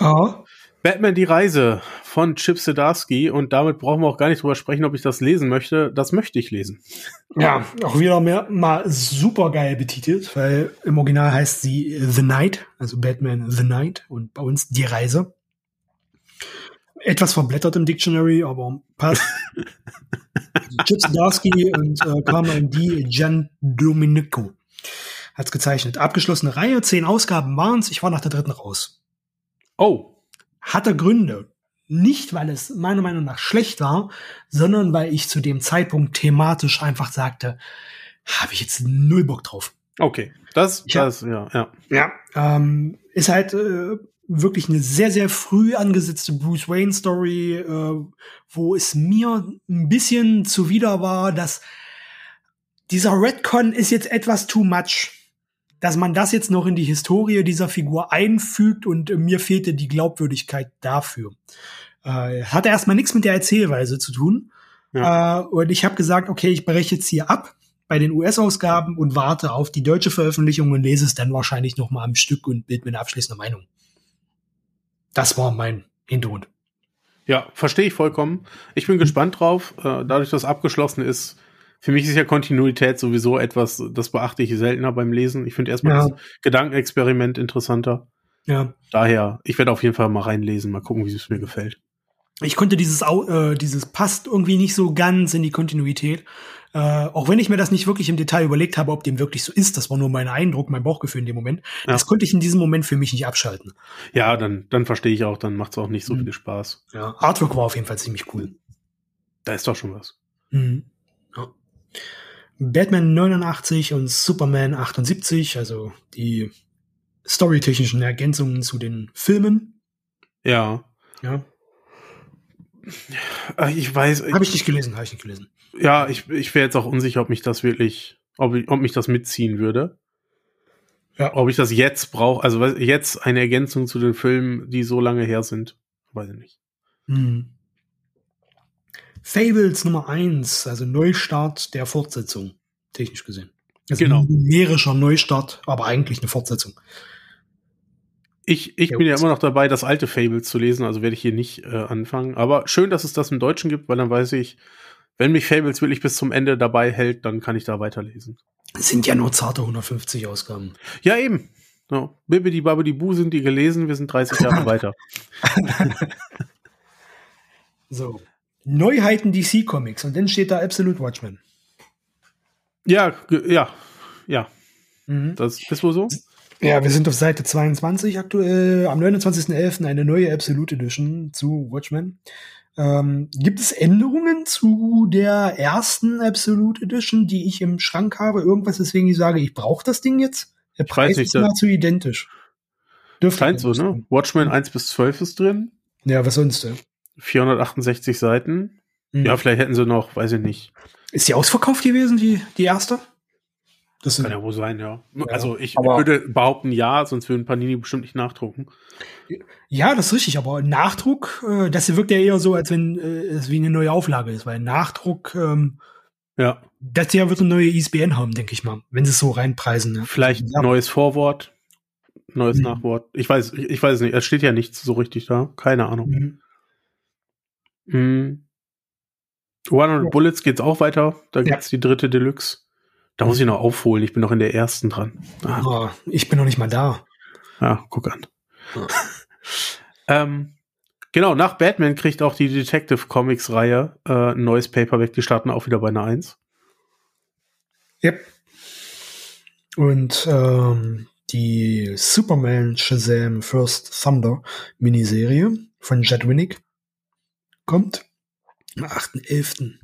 Ja. Batman die Reise von Chip Zdarsky und damit brauchen wir auch gar nicht drüber sprechen, ob ich das lesen möchte. Das möchte ich lesen. Ja, auch wieder mehr, mal super geil betitelt, weil im Original heißt sie The Night, also Batman The Night und bei uns die Reise. Etwas verblättert im Dictionary, aber passt. [LAUGHS] Chip Zdarsky und äh, Carmen D. Gian Domenico hat's gezeichnet. Abgeschlossene Reihe, zehn Ausgaben waren's. Ich war nach der dritten raus. Oh, hatte Gründe. Nicht, weil es meiner Meinung nach schlecht war, sondern weil ich zu dem Zeitpunkt thematisch einfach sagte, habe ich jetzt null Bock drauf. Okay, das, ich das, ja, ja. Ja, ähm, ist halt äh, wirklich eine sehr, sehr früh angesetzte Bruce Wayne Story, äh, wo es mir ein bisschen zuwider war, dass dieser Redcon ist jetzt etwas too much. Dass man das jetzt noch in die Historie dieser Figur einfügt und äh, mir fehlte die Glaubwürdigkeit dafür. Äh, hatte erstmal nichts mit der Erzählweise zu tun. Ja. Äh, und ich habe gesagt, okay, ich breche jetzt hier ab bei den US-Ausgaben und warte auf die deutsche Veröffentlichung und lese es dann wahrscheinlich noch mal am Stück und bild mir eine abschließende Meinung. Das war mein Hintergrund. Ja, verstehe ich vollkommen. Ich bin gespannt drauf. Äh, dadurch, dass abgeschlossen ist, für mich ist ja Kontinuität sowieso etwas, das beachte ich seltener beim Lesen. Ich finde erstmal ja. das Gedankenexperiment interessanter. Ja. Daher, ich werde auf jeden Fall mal reinlesen, mal gucken, wie es mir gefällt. Ich konnte dieses, äh, dieses passt irgendwie nicht so ganz in die Kontinuität. Äh, auch wenn ich mir das nicht wirklich im Detail überlegt habe, ob dem wirklich so ist, das war nur mein Eindruck, mein Bauchgefühl in dem Moment. Ja. Das konnte ich in diesem Moment für mich nicht abschalten. Ja, dann, dann verstehe ich auch, dann macht es auch nicht so mhm. viel Spaß. Ja, Artwork war auf jeden Fall ziemlich cool. Da ist doch schon was. Mhm. Ja. Batman 89 und Superman 78, also die storytechnischen Ergänzungen zu den Filmen. Ja. Ja. Ich weiß. Habe ich nicht gelesen, habe ich nicht gelesen. Ja, ich, ich wäre jetzt auch unsicher, ob mich das wirklich, ob, ich, ob mich das mitziehen würde. Ja. Ob ich das jetzt brauche, also jetzt eine Ergänzung zu den Filmen, die so lange her sind. Weiß ich nicht. Hm. Fables Nummer eins, also Neustart der Fortsetzung, technisch gesehen. Also genau. Ein numerischer Neustart, aber eigentlich eine Fortsetzung. Ich, ich bin ja immer noch dabei, das alte Fables zu lesen, also werde ich hier nicht äh, anfangen. Aber schön, dass es das im Deutschen gibt, weil dann weiß ich, wenn mich Fables wirklich bis zum Ende dabei hält, dann kann ich da weiterlesen. Es sind ja nur zarte 150 Ausgaben. Ja, eben. No. Bibbidi Babbidi Bu sind die gelesen, wir sind 30 Jahre [LAUGHS] weiter. [LAUGHS] so. Neuheiten DC Comics und dann steht da Absolute Watchmen. Ja, ja, ja. Mhm. Das ist wohl so. Ja, wir sind auf Seite 22 aktuell. Am 29.11. eine neue Absolute Edition zu Watchmen. Ähm, gibt es Änderungen zu der ersten Absolute Edition, die ich im Schrank habe? Irgendwas, weswegen ich sage, ich brauche das Ding jetzt? Der Preis ist nahezu identisch. Dürfte Scheint so, ne? Watchmen 1 bis 12 ist drin. Ja, was sonst? 468 Seiten. Mhm. Ja, vielleicht hätten sie noch, weiß ich nicht. Ist die ausverkauft gewesen, die, die erste? Das kann ja wohl sein, ja. ja also ich würde behaupten, ja, sonst würden Panini bestimmt nicht nachdrucken. Ja, das ist richtig, aber Nachdruck, äh, das wirkt ja eher so, als wenn äh, es wie eine neue Auflage ist, weil Nachdruck, ähm, ja. Das Jahr wird eine neue ISBN haben, denke ich mal, wenn sie es so reinpreisen. Ja. Vielleicht ja. neues Vorwort, neues mhm. Nachwort. Ich weiß, ich, ich weiß nicht, es steht ja nichts so richtig da. Keine Ahnung. Mhm. Mhm. 100 ja. Bullets geht's auch weiter. Da gibt's die dritte Deluxe. Da muss ich noch aufholen. Ich bin noch in der ersten dran. Ah. Oh, ich bin noch nicht mal da. Ja, guck an. Oh. [LAUGHS] ähm, genau, nach Batman kriegt auch die Detective Comics Reihe äh, ein neues Paperback. Die starten auch wieder bei einer 1. Yep. Und ähm, die Superman Shazam First Thunder Miniserie von Jet Winnick kommt am 8.11.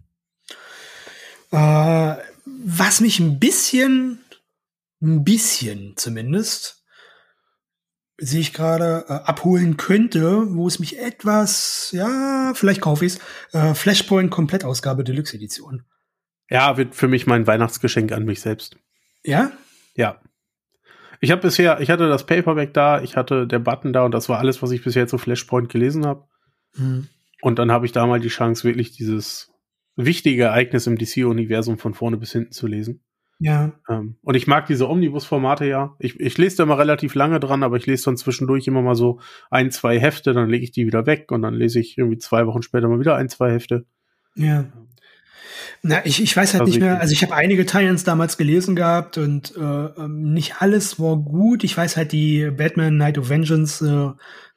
Äh, was mich ein bisschen, ein bisschen zumindest, sehe ich gerade, äh, abholen könnte, wo es mich etwas, ja, vielleicht kaufe ich es, äh, Flashpoint Komplettausgabe Deluxe Edition. Ja, wird für mich mein Weihnachtsgeschenk an mich selbst. Ja? Ja. Ich habe bisher, ich hatte das Paperback da, ich hatte der Button da und das war alles, was ich bisher zu Flashpoint gelesen habe. Hm. Und dann habe ich da mal die Chance, wirklich dieses wichtige Ereignis im DC-Universum von vorne bis hinten zu lesen. Ja. Ähm, und ich mag diese Omnibus-Formate ja. Ich, ich lese da mal relativ lange dran, aber ich lese dann zwischendurch immer mal so ein, zwei Hefte, dann lege ich die wieder weg und dann lese ich irgendwie zwei Wochen später mal wieder ein, zwei Hefte. Ja. Na, ich, ich weiß halt also nicht mehr, also ich habe einige Titans damals gelesen gehabt und äh, ähm, nicht alles war gut. Ich weiß halt, die Batman Night of Vengeance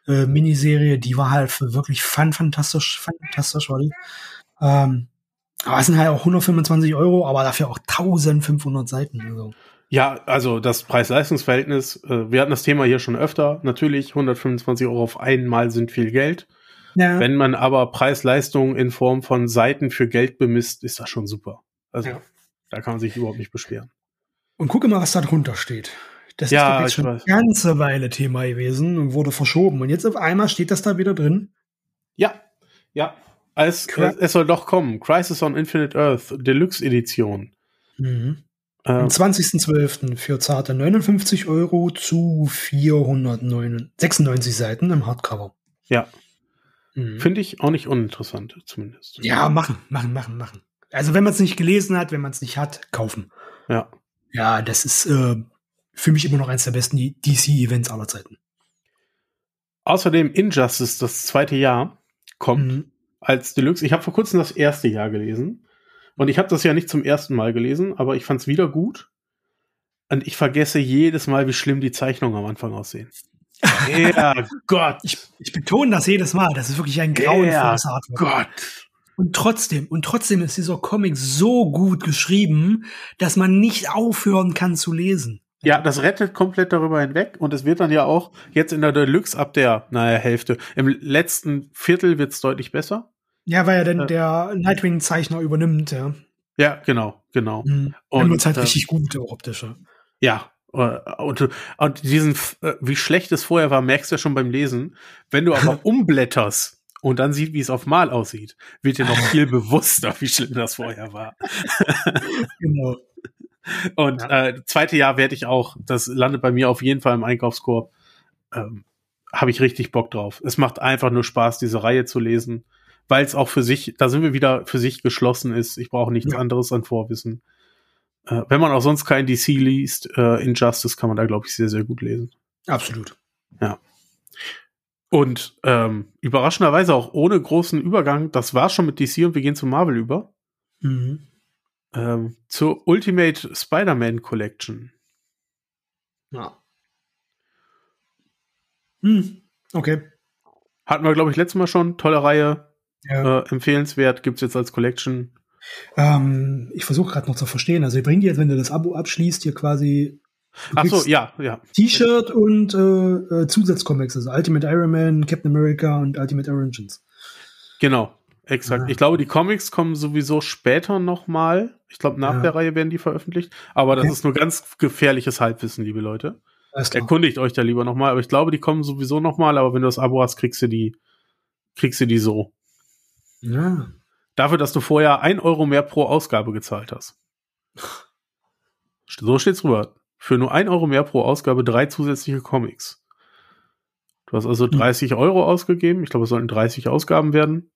äh, äh, Miniserie, die war halt wirklich fun, fantastisch, fantastisch, war die. Ähm, aber es sind halt auch 125 Euro, aber dafür auch 1500 Seiten. Also. Ja, also das Preis-Leistungs-Verhältnis, äh, wir hatten das Thema hier schon öfter. Natürlich, 125 Euro auf einmal sind viel Geld. Ja. Wenn man aber Preis-Leistung in Form von Seiten für Geld bemisst, ist das schon super. Also ja. da kann man sich überhaupt nicht beschweren. Und gucke mal, was da drunter steht. Das ja, ist jetzt schon weiß. eine ganze Weile Thema gewesen und wurde verschoben. Und jetzt auf einmal steht das da wieder drin. Ja, ja. Es, es, es soll doch kommen. Crisis on Infinite Earth, Deluxe Edition. Mhm. Ähm, Am 20.12. für zarte 59 Euro zu 496 Seiten im Hardcover. Ja. Mhm. Finde ich auch nicht uninteressant, zumindest. Ja, machen, machen, machen, machen. Also wenn man es nicht gelesen hat, wenn man es nicht hat, kaufen. Ja. Ja, das ist äh, für mich immer noch eines der besten DC-Events aller Zeiten. Außerdem Injustice, das zweite Jahr, kommt mhm. Als Deluxe. Ich habe vor kurzem das erste Jahr gelesen. Und ich habe das ja nicht zum ersten Mal gelesen, aber ich fand es wieder gut. Und ich vergesse jedes Mal, wie schlimm die Zeichnungen am Anfang aussehen. Ja, [LAUGHS] Gott. Ich, ich, betone das jedes Mal. Das ist wirklich ein grauenvolles ja, Gott. Und trotzdem, und trotzdem ist dieser Comic so gut geschrieben, dass man nicht aufhören kann zu lesen. Ja, das rettet komplett darüber hinweg und es wird dann ja auch jetzt in der Deluxe ab der, naja, Hälfte. Im letzten Viertel wird's deutlich besser. Ja, weil er denn äh, der Nightwing-Zeichner übernimmt, ja. Ja, genau, genau. Mhm. Und es halt äh, richtig gut, der optische. Ja, äh, und, und diesen, äh, wie schlecht es vorher war, merkst du ja schon beim Lesen. Wenn du aber [LAUGHS] umblätterst und dann siehst, wie es auf Mal aussieht, wird dir noch [LAUGHS] viel bewusster, wie schlimm das vorher war. [LAUGHS] genau. Und ja. äh, zweite Jahr werde ich auch, das landet bei mir auf jeden Fall im Einkaufskorb. Ähm, Habe ich richtig Bock drauf. Es macht einfach nur Spaß, diese Reihe zu lesen weil es auch für sich, da sind wir wieder für sich geschlossen ist. Ich brauche nichts ja. anderes an Vorwissen. Äh, wenn man auch sonst kein DC liest, äh, Injustice kann man da, glaube ich, sehr, sehr gut lesen. Absolut. Ja. Und ähm, überraschenderweise auch ohne großen Übergang, das war schon mit DC und wir gehen zu Marvel über. Mhm. Ähm, zur Ultimate Spider-Man Collection. Ja. Hm, okay. Hatten wir, glaube ich, letztes Mal schon. Tolle Reihe. Ja. Äh, empfehlenswert, gibt's jetzt als Collection. Ähm, ich versuche gerade noch zu verstehen. Also, ihr bringt jetzt, wenn du das Abo abschließt, hier quasi Ach so, ja, ja. T-Shirt und äh, äh, Zusatzcomics, also Ultimate Iron Man, Captain America und Ultimate Origins. Genau, exakt. Ja. Ich glaube, die Comics kommen sowieso später nochmal. Ich glaube, nach ja. der Reihe werden die veröffentlicht. Aber das okay. ist nur ganz gefährliches Halbwissen, liebe Leute. Erkundigt euch da lieber nochmal. Aber ich glaube, die kommen sowieso nochmal. Aber wenn du das Abo hast, kriegst du die, kriegst du die so. Ja. Dafür, dass du vorher ein Euro mehr pro Ausgabe gezahlt hast. So steht's drüber. Für nur ein Euro mehr pro Ausgabe drei zusätzliche Comics. Du hast also 30 hm. Euro ausgegeben. Ich glaube, es sollten 30 Ausgaben werden.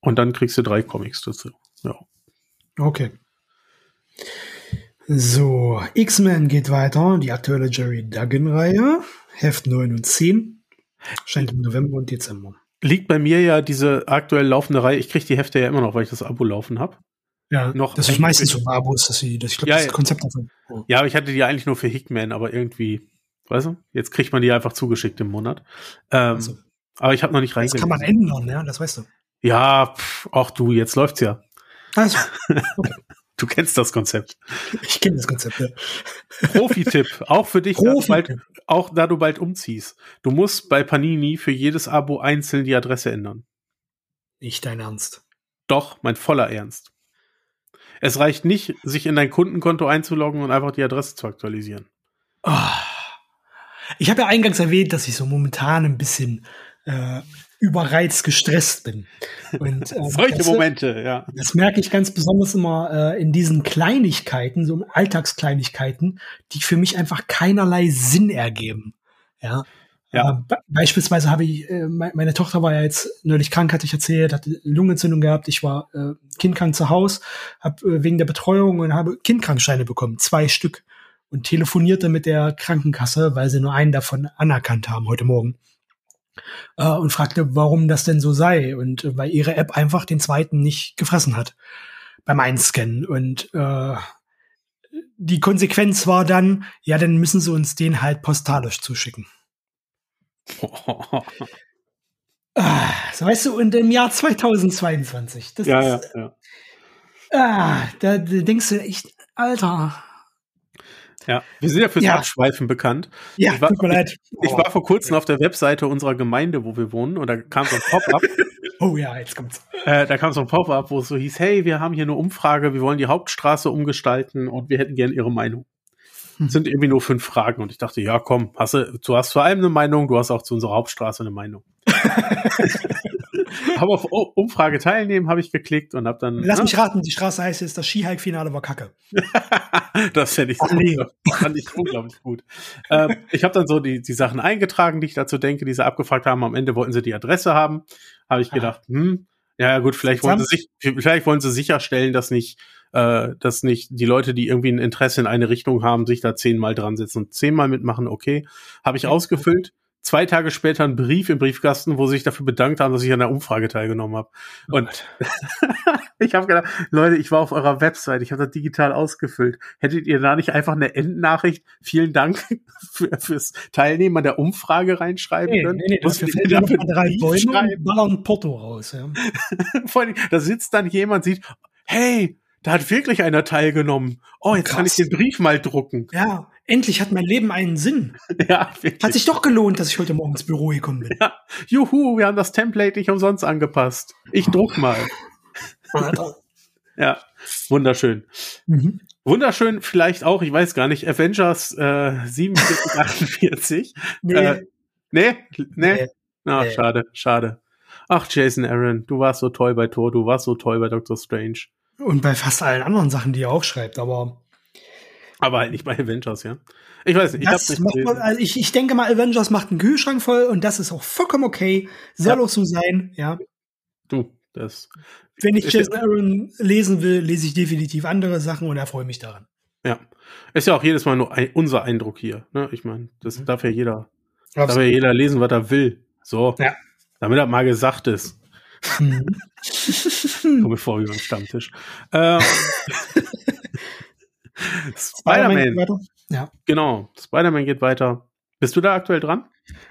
Und dann kriegst du drei Comics dazu. Ja. Okay. So, X-Men geht weiter. Die aktuelle Jerry Duggan-Reihe. Heft 9 und 10. Scheint im November und Dezember liegt bei mir ja diese aktuell laufende Reihe. Ich kriege die Hefte ja immer noch, weil ich das Abo laufen habe. Ja, noch das ist meistens so Abos, dass sie, das, ich glaube, ja, das ist Konzept davon. Ja. ja, aber ich hatte die eigentlich nur für Hickman, aber irgendwie, weißt du, jetzt kriegt man die einfach zugeschickt im Monat. Ähm, also, aber ich habe noch nicht reingelegt. Das kann man ändern, ja, das weißt du. Ja, pff, auch du, jetzt läuft's ja. Also, [LAUGHS] okay. Du kennst das Konzept. Ich kenne das Konzept, ja. Profi-Tipp, auch für dich, da bald, auch da du bald umziehst. Du musst bei Panini für jedes Abo einzeln die Adresse ändern. Nicht dein Ernst. Doch, mein voller Ernst. Es reicht nicht, sich in dein Kundenkonto einzuloggen und einfach die Adresse zu aktualisieren. Oh. Ich habe ja eingangs erwähnt, dass ich so momentan ein bisschen äh, überreizt gestresst bin. Und, äh, [LAUGHS] Solche das, Momente, ja. Das merke ich ganz besonders immer äh, in diesen Kleinigkeiten, so Alltagskleinigkeiten, die für mich einfach keinerlei Sinn ergeben. Ja. Ja. Äh, beispielsweise habe ich, äh, meine Tochter war ja jetzt neulich krank, hatte ich erzählt, hatte Lungenentzündung gehabt. Ich war äh, kindkrank zu Hause, habe äh, wegen der Betreuung und habe Kindkrankscheine bekommen, zwei Stück und telefonierte mit der Krankenkasse, weil sie nur einen davon anerkannt haben heute Morgen äh, und fragte, warum das denn so sei und äh, weil ihre App einfach den zweiten nicht gefressen hat beim Einscannen und äh, die Konsequenz war dann, ja, dann müssen sie uns den halt postalisch zuschicken. [LAUGHS] ah, so weißt du, und im Jahr 2022. Das ja, ist, ja, ja. Ah, da, da denkst du echt, Alter. Ja, wir sind ja fürs ja. Abschweifen bekannt. Ja, ich war, tut mir leid. Ich, ich war vor kurzem auf der Webseite unserer Gemeinde, wo wir wohnen, und da kam so ein Pop-up. [LAUGHS] oh ja, jetzt kommt's. Äh, da kam so ein Pop-up, wo es so hieß, hey, wir haben hier eine Umfrage, wir wollen die Hauptstraße umgestalten und wir hätten gerne Ihre Meinung. Sind irgendwie nur fünf Fragen und ich dachte, ja, komm, hast du, du hast zu allem eine Meinung, du hast auch zu unserer Hauptstraße eine Meinung. [LAUGHS] habe auf Umfrage teilnehmen, habe ich geklickt und habe dann. Lass na, mich raten, die Straße heißt jetzt, das Skihike-Finale war Kacke. [LAUGHS] das fände ich, oh, nee. fand ich unglaublich gut. Ähm, ich habe dann so die, die Sachen eingetragen, die ich dazu denke, die sie abgefragt haben. Am Ende wollten sie die Adresse haben. Habe ich gedacht, hm, ja gut, vielleicht wollen, sie sich, vielleicht wollen sie sicherstellen, dass nicht äh, dass nicht die Leute, die irgendwie ein Interesse in eine Richtung haben, sich da zehnmal dran setzen und zehnmal mitmachen, okay. Habe ich ausgefüllt. Zwei Tage später ein Brief im Briefkasten, wo sie sich dafür bedankt haben, dass ich an der Umfrage teilgenommen habe. Und [LAUGHS] ich habe gedacht, Leute, ich war auf eurer Website, ich habe das digital ausgefüllt. Hättet ihr da nicht einfach eine Endnachricht, vielen Dank [LAUGHS] für, fürs Teilnehmen an der Umfrage reinschreiben nee, können? Nee, nee, das fällt dafür drei Bäume und ballern Porto raus. Ja. [LAUGHS] Vor allem, da sitzt dann jemand, sieht, hey, da hat wirklich einer teilgenommen. Oh, jetzt Krass. kann ich den Brief mal drucken. Ja, endlich hat mein Leben einen Sinn. [LAUGHS] ja, wirklich. Hat sich doch gelohnt, dass ich heute Morgen ins Büro gekommen bin. Ja. Juhu, wir haben das Template nicht umsonst angepasst. Ich druck mal. ja, wunderschön. Mhm. Wunderschön vielleicht auch, ich weiß gar nicht, Avengers äh, 47, 48. [LAUGHS] Nee. Äh, nee, nee. nee. Ach, nee. schade, schade. Ach, Jason Aaron, du warst so toll bei Thor, du warst so toll bei Doctor Strange. Und bei fast allen anderen Sachen, die er auch schreibt, aber. Aber halt nicht bei Avengers, ja. Ich weiß nicht, ich das nicht man, also ich, ich denke mal, Avengers macht einen Kühlschrank voll und das ist auch vollkommen okay. Soll ja. auch so sein, ja. Du, das. Wenn ich Jason Aaron lesen will, lese ich definitiv andere Sachen und erfreue mich daran. Ja. Ist ja auch jedes Mal nur ein, unser Eindruck hier. Ne? Ich meine, das mhm. darf ja jeder, Absolut. darf ja jeder lesen, was er will. So. Ja. Damit er mal gesagt ist. [LAUGHS] Mhm. Komme vor wie beim Stammtisch. Ähm, [LAUGHS] Spider-Man. Ja. Genau, Spider-Man geht weiter. Bist du da aktuell dran?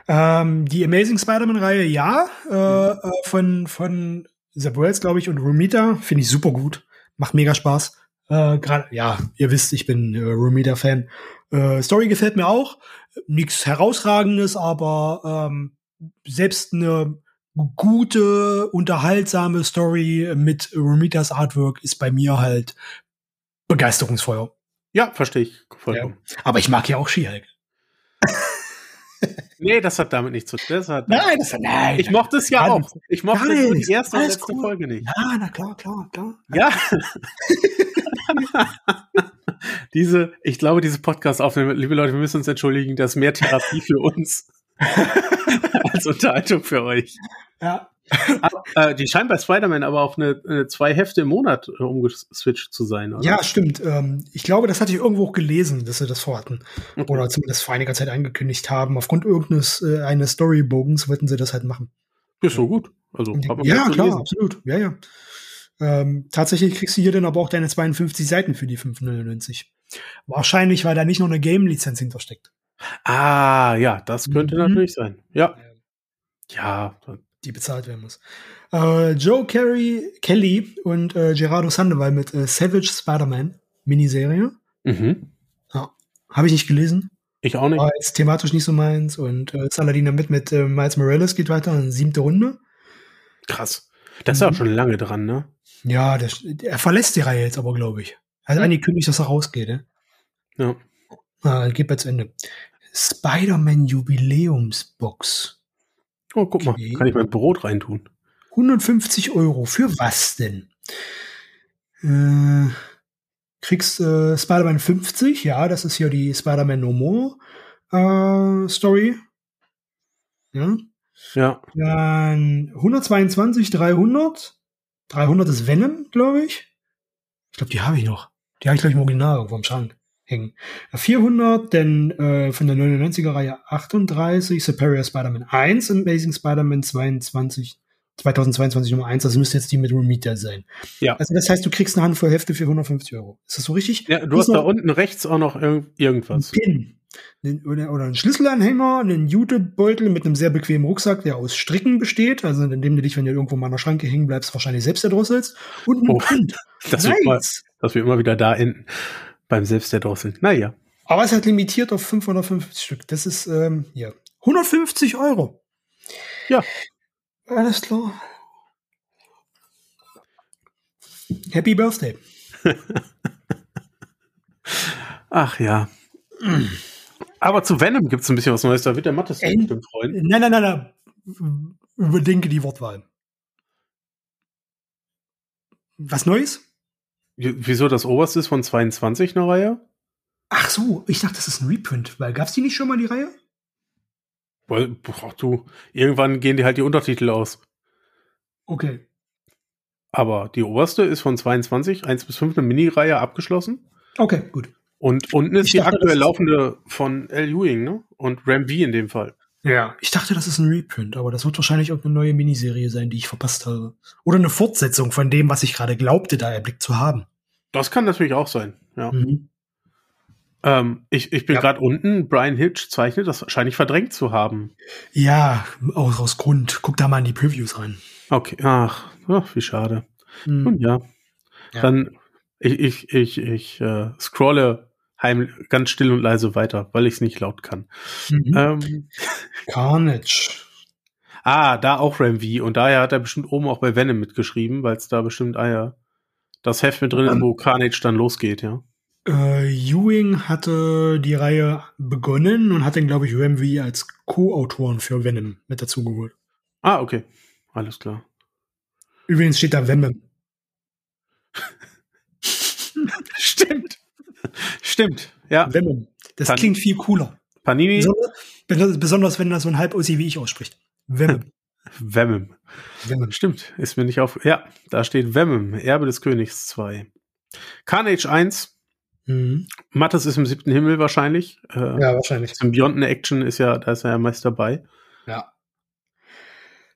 Ähm, die Amazing Spider-Man-Reihe, ja. Äh, mhm. von, von The Wells, glaube ich, und Romita. Finde ich super gut. Macht mega Spaß. Äh, Gerade, ja, ihr wisst, ich bin äh, Romita-Fan. Äh, Story gefällt mir auch. Nichts herausragendes, aber ähm, selbst eine gute, unterhaltsame Story mit Romitas Artwork ist bei mir halt Begeisterungsfeuer. Ja, verstehe ich vollkommen. Ja. Aber ich mag ja auch She-Hulk. [LAUGHS] nee, das hat damit nichts zu tun. Das hat, nein, das hat, nein. Ich mochte es ja auch. Ich mochte es nur die erste und letzte cool. Folge nicht. Ja, na klar, klar, klar. Ja. [LAUGHS] diese, ich glaube, diese Podcast-Aufnahme, liebe Leute, wir müssen uns entschuldigen, das ist mehr Therapie für uns. [LAUGHS] als Unterhaltung für euch. Ja. aber, äh, die scheint bei Spider-Man aber auch eine, eine, zwei Hefte im Monat äh, umgeswitcht zu sein, oder? Ja, stimmt. Ähm, ich glaube, das hatte ich irgendwo auch gelesen, dass sie das vorhatten. Okay. Oder zumindest vor einiger Zeit angekündigt haben. Aufgrund irgendeines äh, eines Storybogens wollten sie das halt machen. Ist so gut. Also, ja, klar, lesen. absolut. Ja, ja. Ähm, tatsächlich kriegst du hier dann aber auch deine 52 Seiten für die 5,99. Wahrscheinlich, weil da nicht noch eine Game-Lizenz hintersteckt. Ah, ja, das könnte mhm. natürlich sein. Ja. Ja. Die bezahlt werden muss. Äh, Joe Carey, Kelly und äh, Gerardo Sandoval mit äh, Savage Spider-Man Miniserie. Mhm. Ja. Habe ich nicht gelesen. Ich auch nicht. War jetzt thematisch nicht so meins. Und äh, Saladin damit mit äh, Miles Morales geht weiter in siebte Runde. Krass. Das ist mhm. auch schon lange dran, ne? Ja, das, er verlässt die Reihe jetzt aber, glaube ich. Also mhm. eigentlich kündigt, dass er rausgeht, ne? Ja. Ah, geht bald zu Ende. Spider-Man Jubiläumsbox. Oh, guck okay. mal, kann ich mein Brot reintun. 150 Euro. Für was denn? Äh, kriegst äh, Spider-Man 50, ja, das ist hier die Spider-Man No More äh, Story. Ja. Ja. Dann 122, 300. 300 ist Venom, glaube ich. Ich glaube, die habe ich noch. Die habe ich gleich im Original irgendwo im Schrank hängen. 400, denn äh, von der 99er Reihe 38, Superior Spider-Man 1, Amazing Spider-Man 22, 2022 Nummer 1, das müsste jetzt die mit Romita sein. Ja. Also das heißt, du kriegst eine Handvoll Hefte für 150 Euro. Ist das so richtig? Ja, du hast da unten rechts auch noch irg irgendwas. Pin. Oder, oder ein Schlüsselanhänger, einen Jutebeutel mit einem sehr bequemen Rucksack, der aus Stricken besteht, also indem du dich, wenn du irgendwo mal an der Schranke hängen bleibst, wahrscheinlich selbst erdrosselst. Und ein oh, Print. [LAUGHS] Das, nice. wird mal, das wird immer wieder da enden beim Selbsterdrosseln. Naja. Aber es hat limitiert auf 550 Stück. Das ist, ähm, ja. 150 Euro. Ja. Alles klar. Happy Birthday. [LAUGHS] Ach ja. Aber zu Venom gibt es ein bisschen was Neues. Da wird der Mattes Ey, bestimmt freuen. Nein, nein, nein, nein. Überdenke die Wortwahl. Was Neues? Wieso das oberste ist von 22 eine Reihe? Ach so, ich dachte, das ist ein Reprint, weil gab's die nicht schon mal die Reihe? Weil, boah, du, irgendwann gehen die halt die Untertitel aus. Okay. Aber die oberste ist von 22, 1 bis 5 eine Mini-Reihe abgeschlossen. Okay, gut. Und unten ist Ich die dachte, aktuell laufende von L. Ewing, ne? Und Ram V in dem Fall. Ja. Ich dachte, das ist ein Reprint, aber das wird wahrscheinlich irgendeine neue Miniserie sein, die ich verpasst habe. Oder eine Fortsetzung von dem, was ich gerade glaubte, da erblickt zu haben. Das kann natürlich auch sein, ja. Mhm. Ähm, ich, ich bin Ja. gerade unten, Brian Hitch zeichnet das wahrscheinlich verdrängt zu haben. Ja, aus, aus Grund. Guck da mal in die Previews rein. Okay, ach, ach wie schade. Mhm. Nun ja. Ja. Dann, ich, ich, ich, ich äh, scrolle heim, ganz still und leise weiter, weil ich es nicht laut kann. Mhm. Ähm, Carnage. ah, da auch Ram V. Und daher hat er bestimmt oben auch bei Venom mitgeschrieben, weil es da bestimmt, ah ja, das Heft mit drin ist, wo Carnage dann losgeht, ja. Äh, Ewing hatte die Reihe begonnen und hat dann, glaube ich, UMV als Co-Autoren für Venom mit dazu geholt. Ah, okay. Alles klar. Übrigens steht da Venom. [LAUGHS] Stimmt. Stimmt. Ja. Venom. Das Dann- klingt viel cooler. Panini, Besonders, besonders wenn das so ein halb Ossi wie ich ausspricht. Venom. Venom. Venom. Stimmt. Ist mir nicht auf. Ja, da steht Venom, Erbe des Königs 2. Carnage 1. Mhm. Mattes ist im siebten Himmel wahrscheinlich. Äh, Ja, wahrscheinlich. Symbionten Action ist ja, da ist er ja meist dabei. Ja.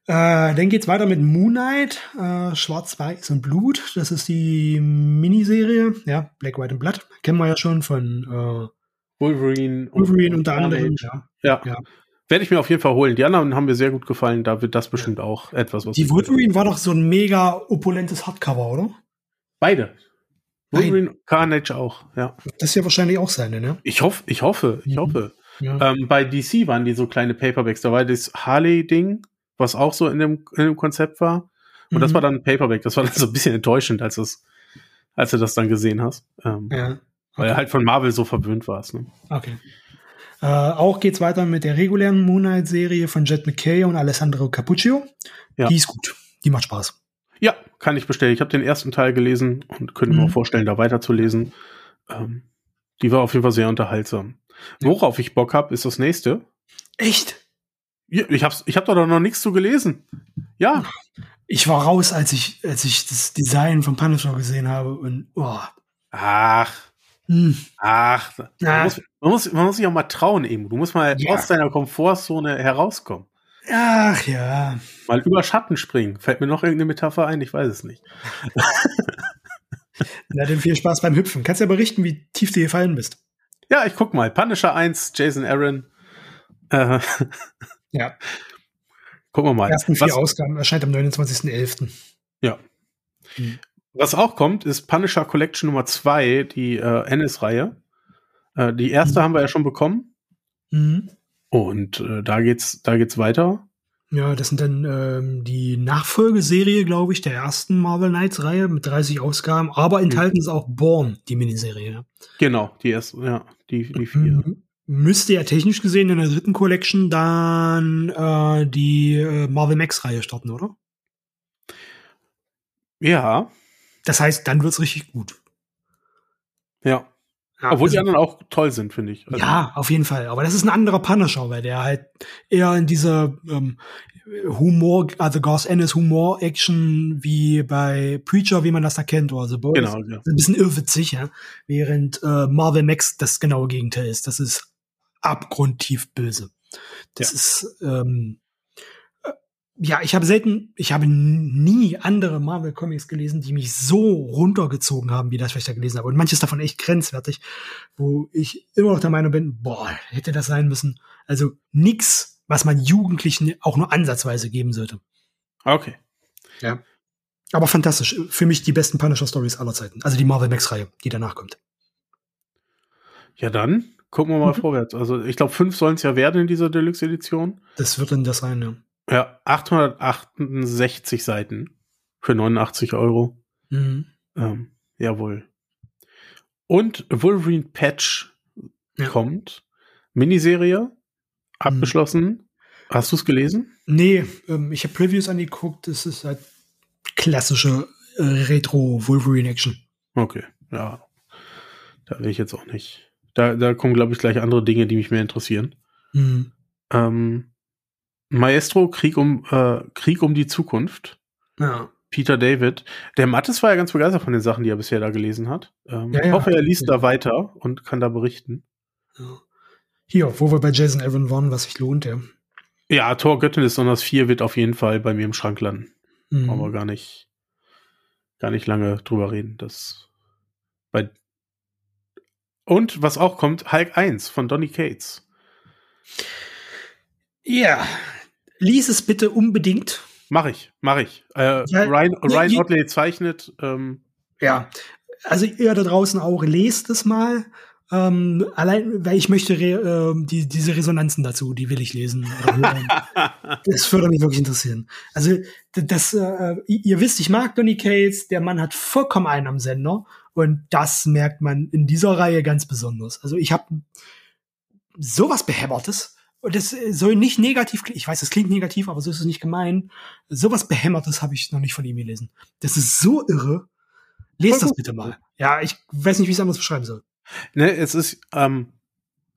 Äh, dann geht's weiter mit Moon Knight, äh, Schwarz-Weiß und Blut. Das ist die Miniserie, ja, Black, White and Blood. Kennen wir ja schon von äh, Wolverine. und- Wolverine unter anderem. Ja. Ja. Ja. Werde ich mir auf jeden Fall holen. Die anderen haben mir sehr gut gefallen. Da wird das bestimmt auch etwas, was Die Wolverine war doch so ein mega opulentes Hardcover, oder? Beide. Wolverine, Carnage auch, ja. Das ist ja wahrscheinlich auch seine, ne? Ich hoffe, ich hoffe, ich Mhm. hoffe. Ja. Ähm, bei DC waren die so kleine Paperbacks. Da war das Harley-Ding, was auch so in dem, in dem Konzept war. Und das Mhm. war dann ein Paperback. Das war dann so ein bisschen enttäuschend, als, es, als du das dann gesehen hast. Ähm, ja. Weil er halt von Marvel so verwöhnt warst. Ne? Okay. Äh, auch geht's weiter mit der regulären Moon Knight-Serie von Jet McKay und Alessandro Cappuccio. Ja. Die ist gut. Die macht Spaß. Ja, kann ich bestellen. Ich habe den ersten Teil gelesen und könnte mir Mhm. auch vorstellen, da weiterzulesen. Ähm, die war auf jeden Fall sehr unterhaltsam. Worauf ich Bock habe, ist das nächste. Echt? Ja, ich hab's, ich hab da doch noch nichts zu gelesen. Ja, Ich war raus, als ich, als ich das Design von Punisher gesehen habe und oh. ach, Hm. ach. Muss, man, muss, man muss sich auch mal trauen, eben. Du musst mal Ja. aus deiner Komfortzone herauskommen. Ach ja. Mal über Schatten springen. Fällt mir noch irgendeine Metapher ein? Ich weiß es nicht. [LAUGHS] Na, dann viel Spaß beim Hüpfen. Kannst ja berichten, wie tief du gefallen bist. Ja, ich guck mal. Punisher 1, Jason Aaron. Äh, Ja. gucken wir mal. Die ersten vier Was- Ausgaben erscheint am 29.11. Ja. Hm. Was auch kommt, ist Punisher Collection Nummer 2, die äh, Ennis-Reihe. Äh, die erste Mhm. haben wir ja schon bekommen. Mhm. Und äh, da geht's, da geht's weiter. Ja, das sind dann ähm, die Nachfolgeserie, glaube ich, der ersten Marvel Knights-Reihe mit 30 Ausgaben, aber enthalten ist auch Born, die Miniserie. Genau, die erste, ja, die, die vier. Mhm. Müsste ja technisch gesehen in der dritten Collection dann äh, die äh, Marvel Max-Reihe starten, oder? Ja, Das heißt, dann wird's richtig gut. ja. Ja, Obwohl die also- anderen auch toll sind, finde ich. Also, Ja, auf jeden Fall. Aber das ist ein anderer Punisher, weil der halt eher in dieser ähm, Humor, also Garth Ennis Humor-Action wie bei Preacher, wie man das da kennt, oder The Boys. Genau, ja. Ein bisschen irrwitzig, ja. Während äh, Marvel Max das genaue Gegenteil ist. Das ist abgrundtief böse. Das Ja. ist, ähm, äh, ja, ich habe selten, ich habe nie andere Marvel Comics gelesen, die mich so runtergezogen haben, wie das, was ich da gelesen habe. Und manches davon echt grenzwertig, wo ich immer noch der Meinung bin, boah, hätte das sein müssen. Also nix, was man Jugendlichen auch nur ansatzweise geben sollte. Okay. Ja. Aber fantastisch. Für mich die besten Punisher Stories aller Zeiten. Also die Marvel Max Reihe, die danach kommt. Ja, dann gucken wir mal mhm. vorwärts. Also ich glaube, fünf sollen es ja werden in dieser Deluxe-Edition. Das wird dann das eine. Ja, 868 Seiten für 89 Euro. Mhm. Ähm, jawohl. Und Wolverine Patch ja. kommt. Miniserie. Abgeschlossen. Mhm. Hast du es gelesen? Nee, ähm, ich habe Previews angeguckt. Es ist halt klassische äh, Retro-Wolverine-Action. Okay, ja. Da will ich jetzt auch nicht. Da, da kommen, glaube ich, gleich andere Dinge, die mich mehr interessieren. Mhm. Ähm, Maestro, Krieg um, äh, Krieg um die Zukunft. Ja. Peter David. Der Mattes war ja ganz begeistert von den Sachen, die er bisher da gelesen hat. Ähm, ja, ja. Ich hoffe, er liest da weiter und kann da berichten. Hier, wo wir bei Jason Aaron waren, was sich lohnt, ja. Ja, Tor Göttin ist Besonders 4 wird auf jeden Fall bei mir im Schrank landen. Mhm. Aber gar nicht, gar nicht lange drüber reden. Das bei und was auch kommt, Hulk 1 von Donny Cates. Ja, lies es bitte unbedingt. Mach ich, mach ich. Äh, ja, Ryan, Ryan Otley zeichnet. Ähm, ja, also ihr da draußen auch, lest es mal. Ähm, allein, weil ich möchte äh, die, diese Resonanzen dazu, die will ich lesen. [LAUGHS] das würde mich wirklich interessieren. Also, das, äh, ihr wisst, ich mag Donny Cates, der Mann hat vollkommen einen am Sender und das merkt man in dieser Reihe ganz besonders. Also ich habe sowas Behämmertes und das soll nicht negativ, ich weiß, das klingt negativ, aber so ist es nicht gemein. Sowas Behämmertes habe ich noch nicht von ihm gelesen. Das ist so irre. Lest das bitte mal. Ja, ich weiß nicht, wie ich es anders beschreiben soll. Ne, es ist, ähm,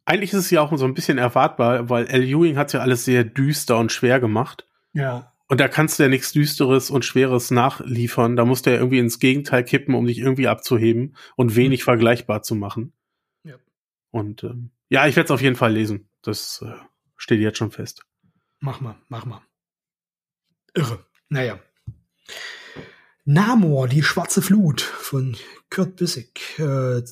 eigentlich ist es ja auch so ein bisschen erwartbar, weil L. Ewing hat ja alles sehr düster und schwer gemacht. Ja. Und da kannst du ja nichts Düsteres und Schweres nachliefern. Da musst du ja irgendwie ins Gegenteil kippen, um dich irgendwie abzuheben und wenig mhm. vergleichbar zu machen. Ja. Und ähm, ja, ich werde es auf jeden Fall lesen. Das äh, steht jetzt schon fest. Mach mal, mach mal. Irre. Naja. Namor, die schwarze Flut von Kurt Bissig. Äh,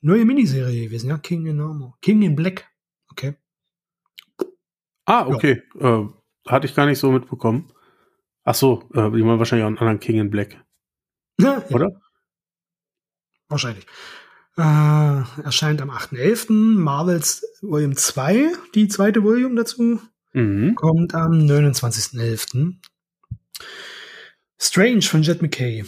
neue Miniserie gewesen, ja? King in Namor. King in Black. Okay. Ah, okay. Ja. Äh, hatte ich gar nicht so mitbekommen. Ach so, äh, die meinen wahrscheinlich auch einen anderen King in Black. Ja, Oder? Wahrscheinlich. Äh, erscheint am 8.11. Marvels Volume 2, die zweite Volume dazu. Mhm. Kommt am 29.11. Strange von Jet McKay.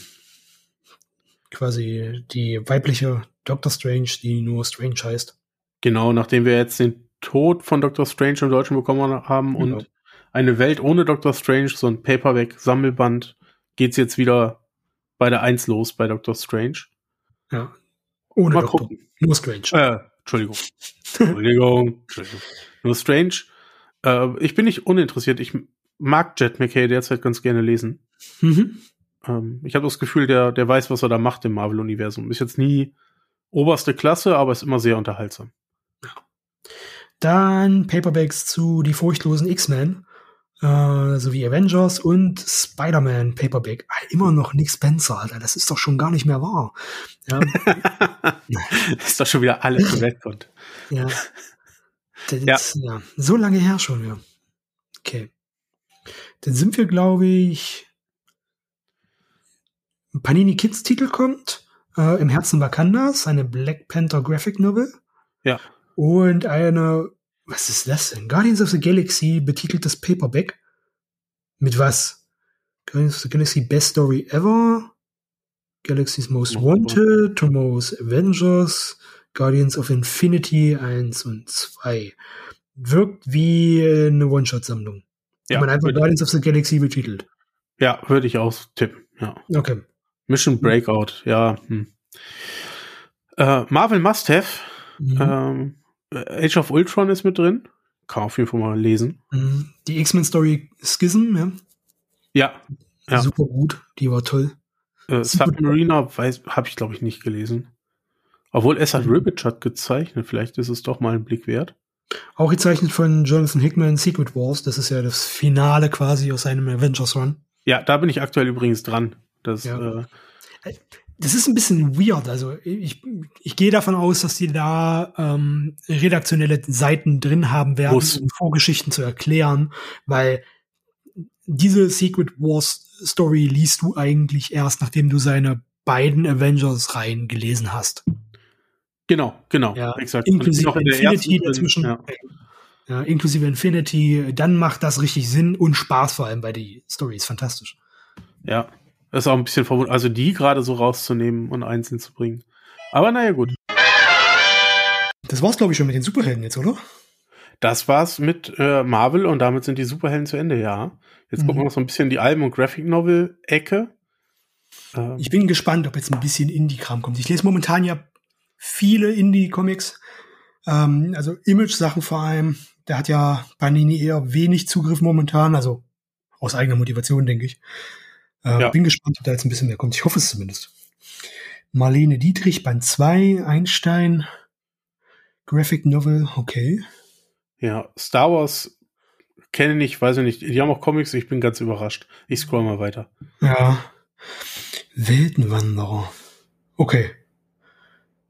Quasi die weibliche Doctor Strange, die nur Strange heißt. Genau, nachdem wir jetzt den Tod von Doctor Strange im Deutschen bekommen haben genau. und eine Welt ohne Doctor Strange, so ein Paperback-Sammelband, geht's jetzt wieder bei der Eins los bei Doctor Strange. Ja. Ohne Mal Doktor. gucken. Nur Strange. Äh, Entschuldigung. Entschuldigung. Entschuldigung. Nur Strange. Äh, ich bin nicht uninteressiert. Ich mag Jet McKay derzeit ganz gerne lesen. Mhm. Ähm, ich habe das Gefühl, der, der weiß, was er da macht im Marvel-Universum. Ist jetzt nie oberste Klasse, aber ist immer sehr unterhaltsam. Dann Paperbacks zu Die furchtlosen X-Men äh, sowie Avengers und Spider-Man Paperback. Ah, immer noch Nick Spencer, Alter. Das ist doch schon gar nicht mehr wahr. Ja. das [LAUGHS] ist doch schon wieder alles gewettet. [LAUGHS] Ja. Das, ja. ja. So lange her schon, ja. Okay. Dann sind wir, glaube ich. Panini Kids Titel kommt. Äh, Im Herzen Wakandas, eine Black Panther Graphic Novel. Ja. Und eine was ist das denn? Guardians of the Galaxy betiteltes Paperback. Mit was? Guardians of the Galaxy Best Story Ever. Galaxy's Most Wanted, Tomorrow's Avengers, Guardians of Infinity 1 und 2. Wirkt wie eine One-Shot-Sammlung. Ja, man einfach Guardians of the Galaxy betitelt. Ja, würde ich auch tippen. Ja. Okay. Mission Breakout, ja. Hm. Äh, Marvel Must Have. Mhm. Ähm, Age of Ultron ist mit drin. Kann auf jeden Fall mal lesen. Mhm. Die X-Men-Story Schism, ja. Ja. ja. Super gut, die war toll. Äh, Submariner habe ich, glaube ich, nicht gelesen. Obwohl es hat mhm. Ribbit hat gezeichnet, vielleicht ist es doch mal ein Blick wert. Auch gezeichnet von Jonathan Hickman, Secret Wars, das ist ja das Finale quasi aus seinem Avengers Run. Ja, da bin ich aktuell übrigens dran. Das, ja. äh, das ist ein bisschen weird. Also ich, ich gehe davon aus, dass die da ähm, redaktionelle Seiten drin haben werden, Muss. um Vorgeschichten zu erklären, weil diese Secret Wars Story liest du eigentlich erst, nachdem du seine beiden Avengers-Reihen gelesen hast. Genau, genau, ja, exakt. Inklusive Infinity dazwischen. Ja. ja. inklusive Infinity, dann macht das richtig Sinn und Spaß vor allem, weil die Story ist fantastisch. Ja, das ist auch ein bisschen verwundert, also die gerade so rauszunehmen und einzeln zu bringen. Aber naja, gut. Das war's, glaube ich, schon mit den Superhelden jetzt, oder? Das war's mit äh, Marvel und damit sind die Superhelden zu Ende, ja. Jetzt mhm. gucken wir noch so ein bisschen die Alben- und Graphic Novel-Ecke. Ähm. Ich bin gespannt, ob jetzt ein bisschen Indie-Kram kommt. Ich lese momentan ja viele Indie-Comics, ähm, also Image-Sachen vor allem. Der hat ja Panini eher wenig Zugriff momentan, also aus eigener Motivation, denke ich. Äh, ja. Bin gespannt, ob da jetzt ein bisschen mehr kommt. Ich hoffe es zumindest. Marlene Dietrich, Band 2, Einstein, Graphic Novel, okay. Ja, Star Wars kenne ich, weiß ich nicht. Die haben auch Comics, ich bin ganz überrascht. Ich scroll mal weiter. Ja. Weltenwanderer. Okay.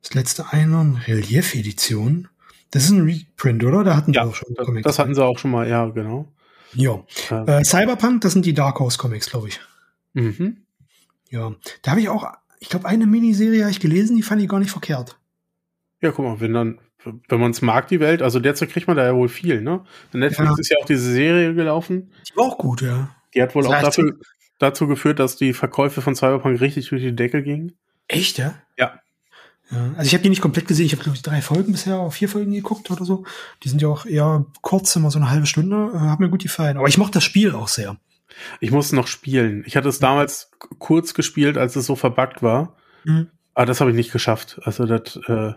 Das letzte Einhorn, Relief-Edition. Das ist ein Reprint, oder? Da hatten ja, auch schon Comics. Das hatten sie auch schon mal, ja, genau. Ja. Äh, Cyberpunk, das sind die Dark Horse Comics, glaube ich. Mhm. Ja. Da habe ich auch, ich glaube, eine Miniserie habe ich gelesen, die fand ich gar nicht verkehrt. Ja, guck mal, wenn dann, wenn man es mag, die Welt, also derzeit kriegt man da ja wohl viel, ne? In Netflix ja. ist ja auch diese Serie gelaufen. Die war auch gut, ja. Die hat wohl das auch dafür, dazu geführt, dass die Verkäufe von Cyberpunk richtig durch die Decke gingen. Echt, ja? Ja. ja also ich habe die nicht komplett gesehen. Ich habe, glaube ich, drei Folgen bisher, vier Folgen geguckt oder so. Die sind ja auch eher kurz, immer so eine halbe Stunde. Äh, hat mir gut gefallen. Aber ich mochte das Spiel auch sehr. Ich musste noch spielen. Ich hatte es damals kurz gespielt, als es so verbuggt war. Mhm. Aber das habe ich nicht geschafft. Also das, äh, ja.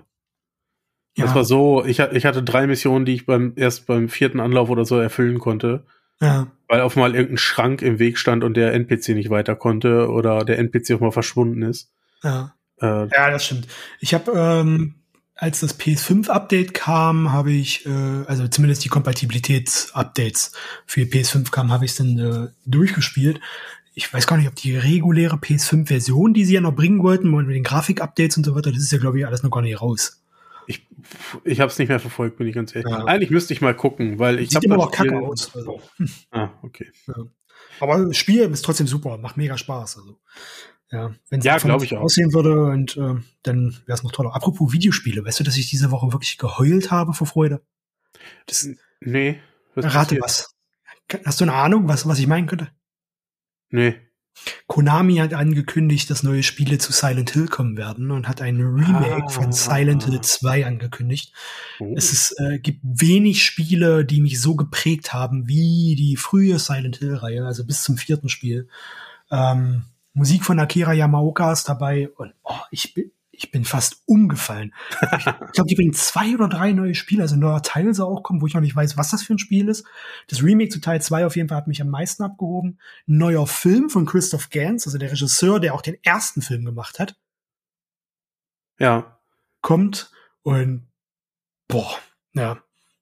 das war so, ich, ich hatte drei Missionen, die ich beim erst beim vierten Anlauf oder so erfüllen konnte. Ja. Weil auf mal irgendein Schrank im Weg stand und der NPC nicht weiter konnte oder der NPC auch mal verschwunden ist. Ja. Äh, ja, das stimmt. Ich habe, ähm, als das PS5-Update kam, habe ich, äh, also zumindest die Kompatibilitäts-Updates für PS5 kamen, habe ich es dann äh, durchgespielt. Ich weiß gar nicht, ob die reguläre PS5-Version, die sie ja noch bringen wollten, mit den Grafik-Updates und so weiter, das ist ja, glaube ich, alles noch gar nicht raus. Ich, ich habe es nicht mehr verfolgt, bin ich ganz ehrlich. Ja. Eigentlich müsste ich mal gucken, weil ich Sieht immer noch kacke aus. Also. Ah, okay. Ja. Aber das Spiel ist trotzdem super, macht mega Spaß. Also. Ja, wenn es ja, glaube ich auch. aussehen würde und äh, dann wäre es noch toller. Apropos Videospiele, weißt du, dass ich diese Woche wirklich geheult habe vor Freude? Das, nee. Was rate was. Hast du eine Ahnung, was, was ich meinen könnte? Nee. Konami hat angekündigt, dass neue Spiele zu Silent Hill kommen werden und hat ein Remake ah. von Silent Hill 2 angekündigt. Oh. Es ist, äh, gibt wenig Spiele, die mich so geprägt haben wie die frühe Silent Hill-Reihe, also bis zum vierten Spiel. Ähm, Musik von Akira Yamaoka ist dabei und oh, ich bin ich bin fast umgefallen. [LAUGHS] Ich, glaube, die bringen zwei oder drei neue Spiele, also ein neuer Teil soll auch kommen, wo ich noch nicht weiß, was das für ein Spiel ist. Das Remake zu Teil 2 auf jeden Fall hat mich am meisten abgehoben. Ein neuer Film von Christoph Gans, also der Regisseur, der auch den ersten Film gemacht hat. Ja. Kommt und boah, ja.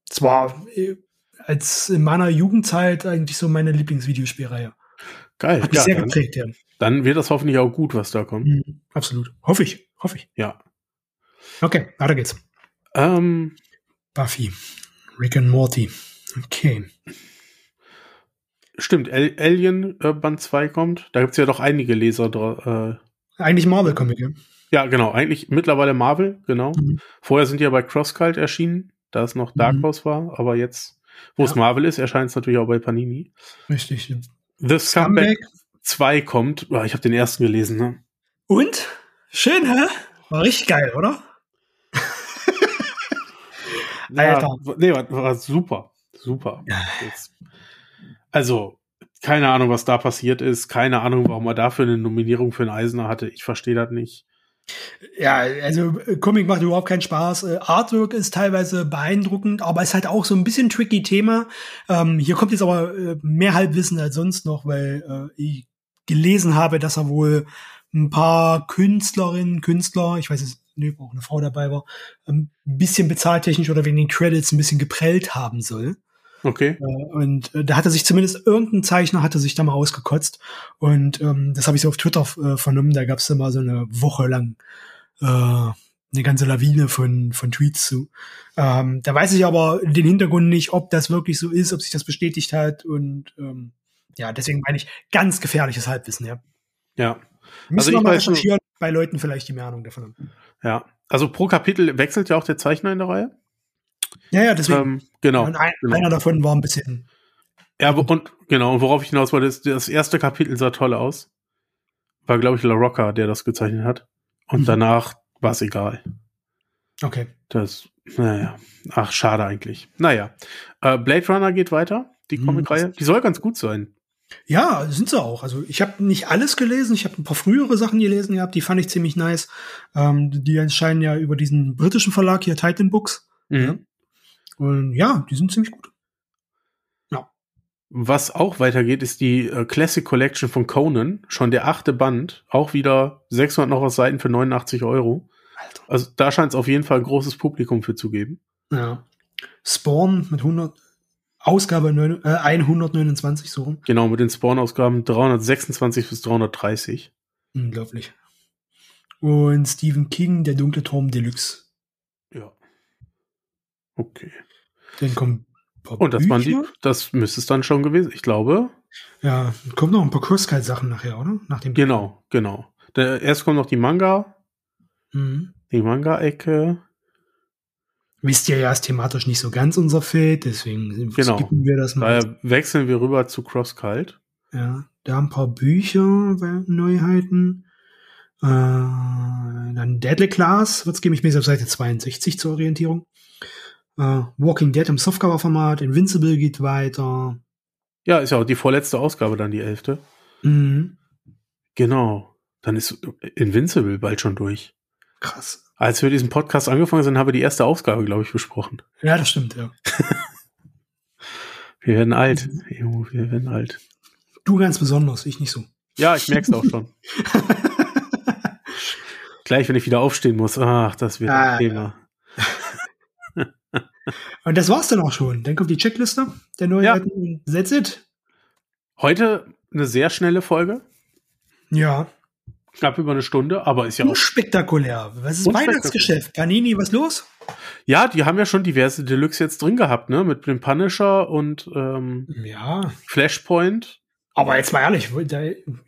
Es war äh, als in meiner Jugendzeit eigentlich so meine Lieblingsvideospielreihe. Geil. Hat ja, sehr geprägt, ja. Dann wird das hoffentlich auch gut, was da kommt. Mhm, absolut. Hoffe ich. Hoffe ich. Ja. Okay, weiter geht's. Ähm, Buffy. Rick and Morty. Okay. Stimmt, Al Alien äh, Band 2 kommt. Da gibt's ja doch einige Leser. Äh, eigentlich Marvel-Comic, ja. Ja, genau. Eigentlich mittlerweile Marvel, genau. Mhm. Vorher sind die ja bei Crosscult erschienen, da es noch Dark mhm. Horse war, aber jetzt, wo ja. es Marvel ist, erscheint es natürlich auch bei Panini. Richtig. The Scumbag 2 kommt. Oh, ich habe den ersten gelesen, ne? Und? Schön, hä? War richtig geil, oder? [LAUGHS] Alter. Ja, nee, war, war super. Super. Ja. Also, keine Ahnung, was da passiert ist. Keine Ahnung, warum er dafür eine Nominierung für einen Eisner hatte. Ich verstehe das nicht. Ja, also äh, Comic macht überhaupt keinen Spaß. Äh, Artwork ist teilweise beeindruckend, aber ist halt auch so ein bisschen tricky Thema. Ähm, hier kommt jetzt aber äh, mehr Halbwissen als sonst noch, weil äh, ich gelesen habe, dass er wohl ein paar Künstlerinnen, Künstler, ich weiß nicht, ob auch eine Frau dabei war, ein bisschen bezahltechnisch oder wegen den Credits ein bisschen geprellt haben soll. Okay. Äh, und äh, da hatte sich zumindest irgendein Zeichner hatte sich da mal ausgekotzt. Und ähm, das habe ich so auf Twitter äh, vernommen. Da gab es immer so eine Woche lang äh, eine ganze Lawine von, von Tweets zu. Ähm, da weiß ich aber den Hintergrund nicht, ob das wirklich so ist, ob sich das bestätigt hat. Und ähm, ja, deswegen meine ich ganz gefährliches Halbwissen, ja. Ja. Müssen also wir mal recherchieren, bei Leuten vielleicht die mehr Ahnung davon haben. Ja. Also pro Kapitel wechselt ja auch der Zeichner in der Reihe. Ja, ja, deswegen. Ähm, genau, und ein, genau. Einer davon war ein bisschen. Ja, und genau, und worauf ich hinaus wollte, ist, das erste Kapitel sah toll aus. War, glaube ich, La Rocca, der das gezeichnet hat. Und mhm. danach war es egal. Okay. Das, naja. Ach, schade eigentlich. Naja. Äh, Blade Runner geht weiter, die mhm. Comic-Reihe. Die soll ganz gut sein. Ja, sind sie auch. Also ich habe nicht alles gelesen, ich habe ein paar frühere Sachen gelesen gehabt, die fand ich ziemlich nice. Ähm, die erscheinen ja über diesen britischen Verlag hier, Titan Books. Mhm. Ja. Und ja, die sind ziemlich gut. Ja. Was auch weitergeht, ist die äh, Classic Collection von Conan, schon der achte Band, auch wieder 600 noch was Seiten für 89 Euro. Alter. Also da scheint es auf jeden Fall ein großes Publikum für zu geben. Ja. Spawn mit 100, Ausgabe 9, äh, 129 so. Genau, mit den Spawn-Ausgaben 326 bis 330. Unglaublich. Und Stephen King, der dunkle Turm Deluxe. Ja. Okay. Dann kommt Und das waren die, das müsste es dann schon gewesen, ich glaube. Ja, kommt noch ein paar Kurzkite-Sachen nachher, oder? Nach dem genau, genau. Der, erst kommt noch die Manga. Mhm. Die Manga-Ecke. Wisst ihr ja, ist thematisch nicht so ganz unser Feld, deswegen genau. skippen wir das mal. Daher wechseln wir rüber zu CrossCult. Ja, da ein paar Bücher, Neuheiten. Äh, dann Deadly Class, wird's geben, ich mir auf Seite 62 zur Orientierung. Äh, Walking Dead im Softcover-Format, Invincible geht weiter. Ja, ist ja auch die vorletzte Ausgabe dann, die elfte. Mhm. Genau. Dann ist Invincible bald schon durch. Krass. Als wir diesen Podcast angefangen sind, haben wir die erste Ausgabe, glaube ich, besprochen. Ja, das stimmt, ja. [LAUGHS] wir werden alt. Jo, wir werden alt. Du ganz besonders, ich nicht so. Ja, ich merke es auch schon. [LAUGHS] Gleich, wenn ich wieder aufstehen muss. Ach, das wird ah, ein Thema. Ja. Und das war's dann auch schon. Dann kommt die Checkliste der Neuheiten. Ja. That's it. Heute eine sehr schnelle Folge. Ja. Knapp über eine Stunde, aber ist ja auch. Spektakulär. Was ist Weihnachtsgeschäft? Panini, was los? Ja, die haben ja schon diverse Deluxe jetzt drin gehabt, ne? Mit dem Punisher und ähm, ja. Flashpoint. Aber jetzt mal ehrlich,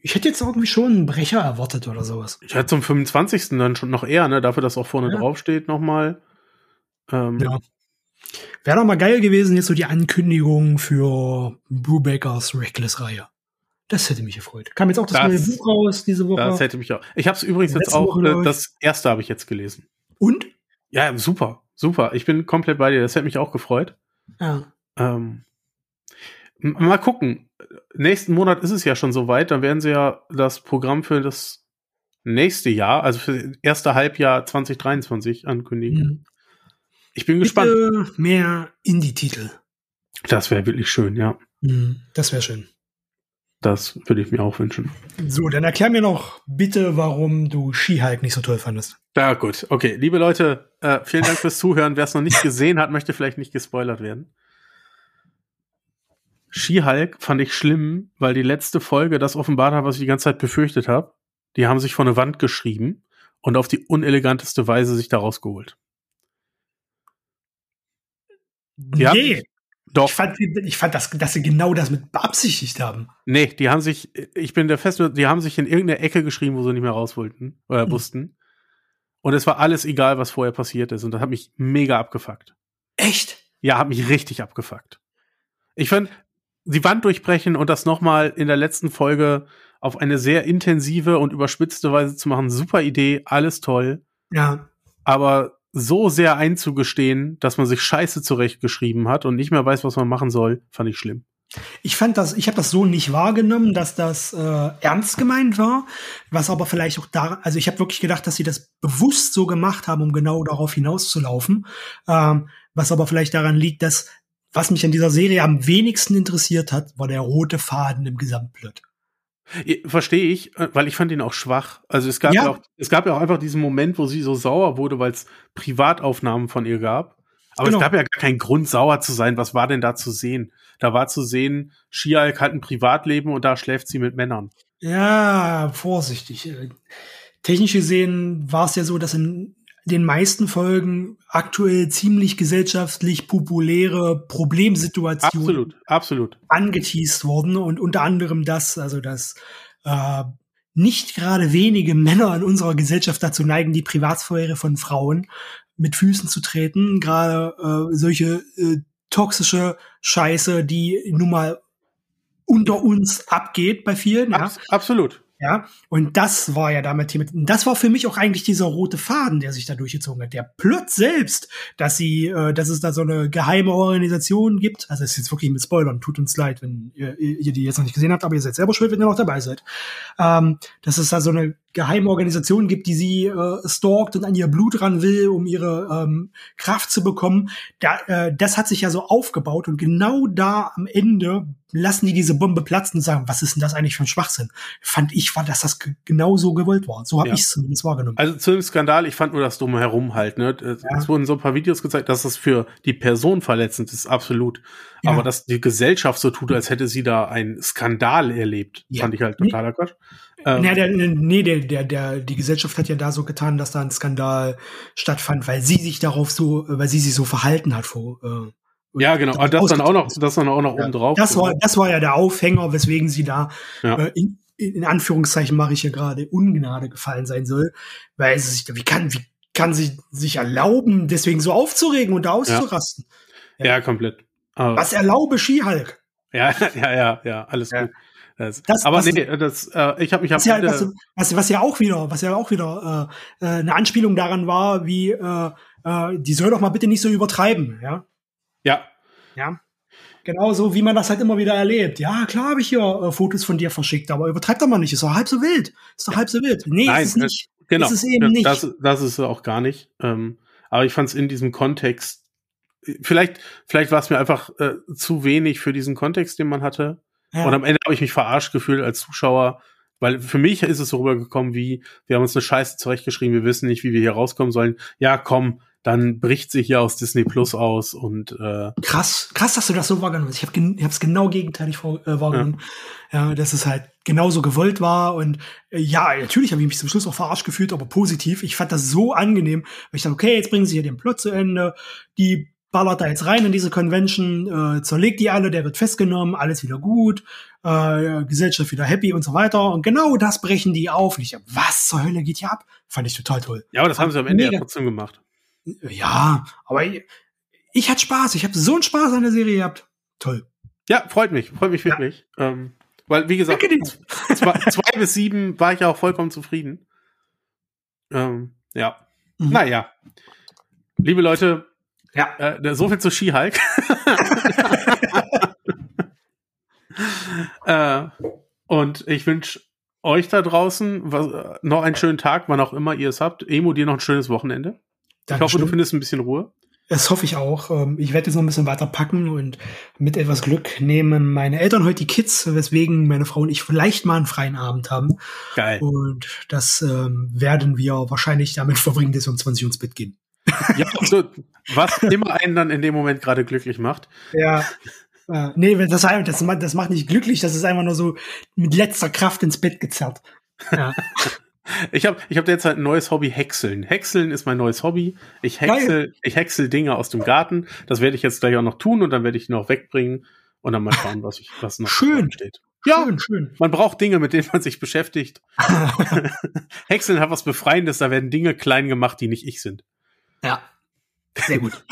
ich hätte jetzt irgendwie schon einen Brecher erwartet oder sowas. Ich hätte zum 25. dann schon noch eher, ne? Dafür, dass auch vorne ja. drauf steht nochmal. Ähm, ja. Wäre doch mal geil gewesen, jetzt so die Ankündigung für Brewbakers Reckless-Reihe. Das hätte mich gefreut. Kam jetzt auch das, das, neue Buch raus diese Woche. Das hätte mich auch. Ich habe es übrigens jetzt auch, Woche, äh, das erste habe ich jetzt gelesen. Und? Ja, super, super. Ich bin komplett bei dir. Das hätte mich auch gefreut. Ja. Ähm, mal gucken. Nächsten Monat ist es ja schon soweit. Dann werden sie ja das Programm für das nächste Jahr, also für das erste Halbjahr 2023 ankündigen. Mhm. Ich bin Bitte gespannt. Mehr Indie-Titel. Das wäre wirklich schön, ja. Mhm, das wäre schön. Das würde ich mir auch wünschen. So, dann erklär mir noch bitte, warum du Skihulk nicht so toll fandest. Ja, gut. Okay, liebe Leute, äh, vielen Dank fürs Zuhören. Wer es noch nicht gesehen hat, möchte vielleicht nicht gespoilert werden. Skihulk fand ich schlimm, weil die letzte Folge das offenbart hat, was ich die ganze Zeit befürchtet habe. Die haben sich vor eine Wand geschrieben und auf die uneleganteste Weise sich da rausgeholt. Nee. Doch. Ich fand, ich fand das, dass sie genau das mit beabsichtigt haben. Nee, die haben sich, ich bin der Fest, die haben sich in irgendeine Ecke geschrieben, wo sie nicht mehr raus wollten, oder hm. wussten. Und es war alles egal, was vorher passiert ist. Und das hat mich mega abgefuckt. Echt? Ja, hat mich richtig abgefuckt. Ich fand, die Wand durchbrechen und das nochmal in der letzten Folge auf eine sehr intensive und überspitzte Weise zu machen, super Idee, alles toll. Ja. Aber so sehr einzugestehen, dass man sich Scheiße zurechtgeschrieben hat und nicht mehr weiß, was man machen soll, fand ich schlimm. Ich fand das, ich habe das so nicht wahrgenommen, dass das äh, ernst gemeint war, was aber vielleicht auch da, also ich habe wirklich gedacht, dass sie das bewusst so gemacht haben, um genau darauf hinauszulaufen, ähm, was aber vielleicht daran liegt, dass was mich an dieser Serie am wenigsten interessiert hat, war der rote Faden im Gesamtplot. Verstehe ich, äh, weil ich fand ihn auch schwach. Also es gab ja. ja, auch, es gab ja auch einfach diesen Moment, wo sie so sauer wurde, weil es Privataufnahmen von ihr gab. Aber genau. es gab ja gar keinen Grund, sauer zu sein. Was war denn da zu sehen? Da war zu sehen, Shialk hat ein Privatleben und da schläft sie mit Männern. Ja, vorsichtig. Technisch gesehen war es ja so, dass in den meisten Folgen aktuell ziemlich gesellschaftlich populäre Problemsituationen absolut, absolut. angeteased worden und unter anderem das, also dass äh, nicht gerade wenige Männer in unserer Gesellschaft dazu neigen, die Privatsphäre von Frauen mit Füßen zu treten. Gerade äh, solche äh, toxische Scheiße, die nun mal unter uns abgeht bei vielen. Abs ja. Absolut. Ja, und das war ja damit Thema. Das war für mich auch eigentlich dieser rote Faden, der sich da durchgezogen hat. Der Plot selbst, dass sie, äh, dass es da so eine geheime Organisation gibt. Also es ist jetzt wirklich mit Spoilern. Tut uns leid, wenn ihr, ihr die jetzt noch nicht gesehen habt, aber ihr seid selber schuld, wenn ihr noch dabei seid. Ähm, dass es da so eine geheime Organisation gibt, die sie äh, stalkt und an ihr Blut ran will, um ihre ähm, Kraft zu bekommen. Da, äh, das hat sich ja so aufgebaut und genau da am Ende lassen die diese Bombe platzen und sagen, was ist denn das eigentlich für ein Schwachsinn? Fand ich, war, dass das genau so gewollt war. So habe ja. ich es zumindest wahrgenommen. Also zu dem Skandal, ich fand nur das dumme Herum halt. Ne? Es ja. wurden so ein paar Videos gezeigt, dass das für die Person verletzend ist, absolut. Ja. Aber dass die Gesellschaft so tut, als hätte sie da einen Skandal erlebt, fand ich halt totaler Quatsch. Ähm, nee, der, nee der, der, der, die Gesellschaft hat ja da so getan, dass da ein Skandal stattfand, weil sie sich darauf so, weil sie sich so verhalten hat vor. Äh, ja, genau. Aber das dann auch noch, das dann auch noch ja, oben drauf. Das war, das war ja der Aufhänger, weswegen sie da ja. äh, in, in Anführungszeichen mache ich hier gerade Ungnade gefallen sein soll, weil es sich, wie kann, wie kann sie sich erlauben, deswegen so aufzuregen und da auszurasten? Ja, ja komplett. Aber Was erlaube Skihulk? Ja, [LAUGHS] ja, ja, ja, alles gut. Das, das, aber was, nee, das, äh, ich habe mich was, ja, was, was, was ja auch wieder, was ja auch wieder äh, äh, eine Anspielung daran war, wie äh, äh, die soll doch mal bitte nicht so übertreiben, ja. Ja. Ja. Genauso wie man das halt immer wieder erlebt. Ja, klar habe ich hier äh, Fotos von dir verschickt, aber übertreibt doch mal nicht. Ist doch halb so wild. Ist doch halb so wild. Nee, Nein, ist es nicht. Genau. Ist es eben nicht. Das, das ist auch gar nicht. Ähm, aber ich fand es in diesem Kontext, vielleicht, vielleicht war es mir einfach äh, zu wenig für diesen Kontext, den man hatte. Ja. Und am Ende habe ich mich verarscht gefühlt als Zuschauer, weil für mich ist es so rübergekommen wie, wir haben uns eine Scheiße zurechtgeschrieben, wir wissen nicht, wie wir hier rauskommen sollen. Ja, komm, dann bricht sich hier aus Disney Plus aus und äh krass, krass, dass du das so wahrgenommen hast. Ich habe gen es genau gegenteilig vor, äh, wahrgenommen. Ja. ja, dass es halt genauso gewollt war und äh, ja, natürlich habe ich mich zum Schluss auch verarscht gefühlt, aber positiv. Ich fand das so angenehm, weil ich dachte, okay, jetzt bringen sie hier den Plot zu Ende. Die ballert da jetzt rein in diese Convention, äh, zerlegt die alle, der wird festgenommen, alles wieder gut, äh, Gesellschaft wieder happy und so weiter. Und genau das brechen die auf. Und ich dachte, was zur Hölle geht hier ab? Fand ich total toll. Ja, aber das haben sie am Ende Mega. ja trotzdem gemacht. Ja, aber ich, ich hatte Spaß. Ich habe so einen Spaß an der Serie gehabt. Toll. Ja, freut mich. Freut mich wirklich. Ja. Ähm, weil, wie gesagt, zwei, zwei, bis sieben war ich ja auch vollkommen zufrieden. Ähm, ja. Mhm. Naja. Liebe Leute, ja. Äh, so viel zu Skihulk. [LAUGHS] äh, und ich wünsche euch da draußen was, noch einen schönen Tag, wann auch immer ihr es habt. Emo, dir noch ein schönes Wochenende. Ich hoffe, du findest ein bisschen Ruhe. Das hoffe ich auch. Ähm, ich werde jetzt noch ein bisschen weiter packen und mit etwas Glück nehmen meine Eltern heute die Kids, weswegen meine Frau und ich vielleicht mal einen freien Abend haben. Geil. Und das ähm, werden wir wahrscheinlich damit verbringen, dass wir um 20 Uhr ins Bett gehen. [LAUGHS] Ja, so, was immer einen dann in dem Moment gerade glücklich macht. Ja. Äh, nee, das, das, das macht nicht glücklich, das ist einfach nur so mit letzter Kraft ins Bett gezerrt. Ja. [LAUGHS] Ich habe ich hab derzeit ein neues Hobby, Häckseln. Häckseln ist mein neues Hobby. Ich häcksel, ich häcksel Dinge aus dem Garten. Das werde ich jetzt gleich auch noch tun und dann werde ich die noch wegbringen und dann mal schauen, was, ich, was noch schön steht. Ja, schön, schön. Man braucht Dinge, mit denen man sich beschäftigt. [LAUGHS] Häckseln hat was Befreiendes, da werden Dinge klein gemacht, die nicht ich sind. Ja, sehr gut.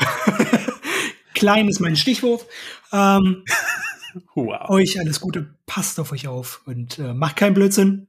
[LAUGHS] klein ist mein Stichwort. Ähm, [LAUGHS] wow. Euch alles Gute, passt auf euch auf und äh, macht keinen Blödsinn.